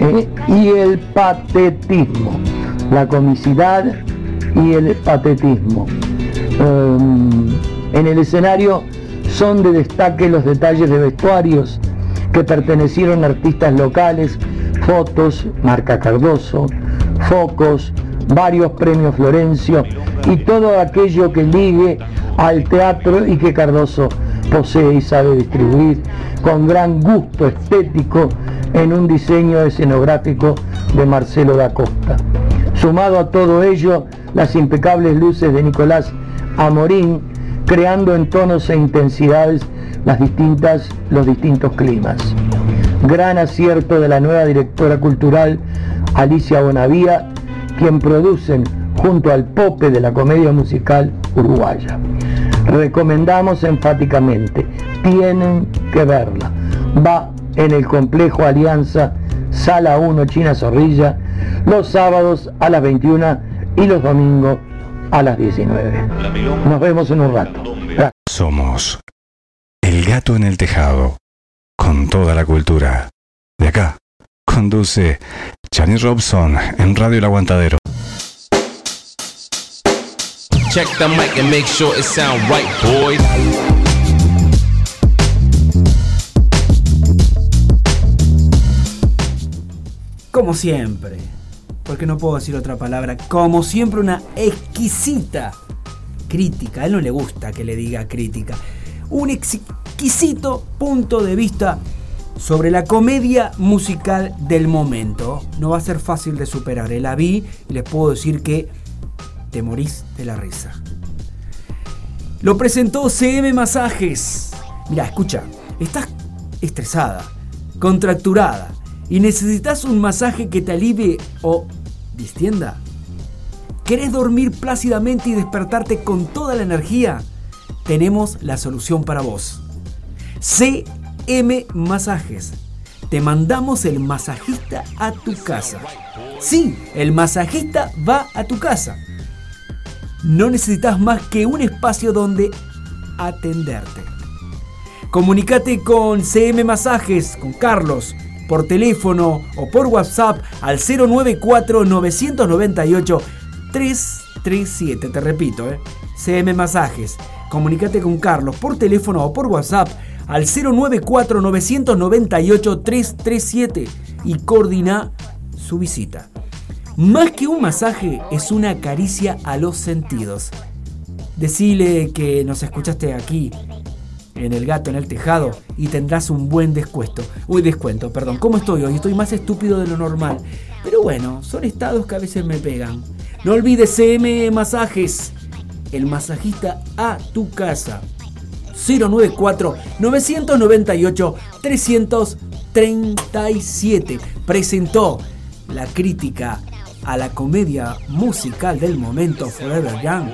Speaker 22: eh, y el patetismo. La comicidad y el patetismo. Um, en el escenario son de destaque los detalles de vestuarios que pertenecieron a artistas locales, fotos, marca Cardoso, focos, varios premios Florencio y todo aquello que ligue al teatro y que Cardoso posee y sabe distribuir con gran gusto estético en un diseño escenográfico de Marcelo da Costa. Sumado a todo ello, las impecables luces de Nicolás Amorín, creando en tonos e intensidades las distintas, los distintos climas. Gran acierto de la nueva directora cultural Alicia Bonavía, quien producen junto al Pope de la comedia musical uruguaya. Recomendamos enfáticamente, tienen que verla. Va en el complejo Alianza, Sala 1, China Zorrilla, los sábados a las 21 y los domingos a las 19. Nos vemos en un rato.
Speaker 3: Somos El Gato en el Tejado, con toda la cultura. De acá, conduce Chani Robson en Radio El Aguantadero.
Speaker 31: Check the mic and make sure it sound right, boys.
Speaker 1: Como siempre, porque no puedo decir otra palabra, como siempre una exquisita crítica. A él no le gusta que le diga crítica. Un exquisito punto de vista sobre la comedia musical del momento. No va a ser fácil de superar. La vi y les puedo decir que te morís de la risa. Lo presentó CM Masajes. Mira, escucha, estás estresada, contracturada y necesitas un masaje que te alivie o distienda. ¿Querés dormir plácidamente y despertarte con toda la energía? Tenemos la solución para vos. CM Masajes. Te mandamos el masajista a tu casa. Sí, el masajista va a tu casa. No necesitas más que un espacio donde atenderte. Comunicate con CM Masajes, con Carlos, por teléfono o por WhatsApp al 094 998 337. Te repito, ¿eh? CM Masajes. Comunícate con Carlos por teléfono o por WhatsApp al 094 998 337 y coordina su visita. Más que un masaje, es una caricia a los sentidos. Decile que nos escuchaste aquí, en El Gato en el Tejado, y tendrás un buen descuento. Uy, descuento, perdón. ¿Cómo estoy hoy? Estoy más estúpido de lo normal. Pero bueno, son estados que a veces me pegan. No olvides CM Masajes, el masajista a tu casa. 094 998 337 presentó la crítica a la comedia musical del momento Forever Young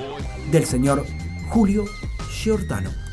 Speaker 1: del señor Julio Giordano.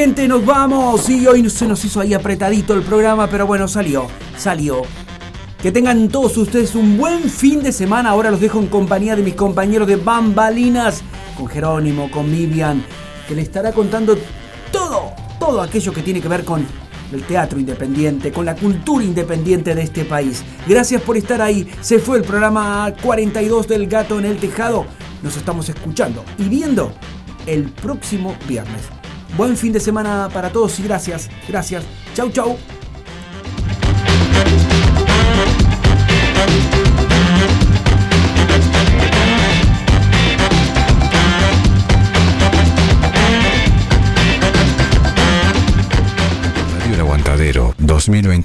Speaker 1: Gente, nos vamos. Sí, hoy se nos hizo ahí apretadito el programa, pero bueno, salió, salió. Que tengan todos ustedes un buen fin de semana. Ahora los dejo en compañía de mis compañeros de Bambalinas, con Jerónimo, con Vivian, que le estará contando todo, todo aquello que tiene que ver con el teatro independiente, con la cultura independiente de este país. Gracias por estar ahí. Se fue el programa 42 del Gato en el Tejado. Nos estamos escuchando y viendo el próximo viernes. Buen fin de semana para todos y gracias, gracias. Chau, chau.
Speaker 3: Radio El Aguantadero 2020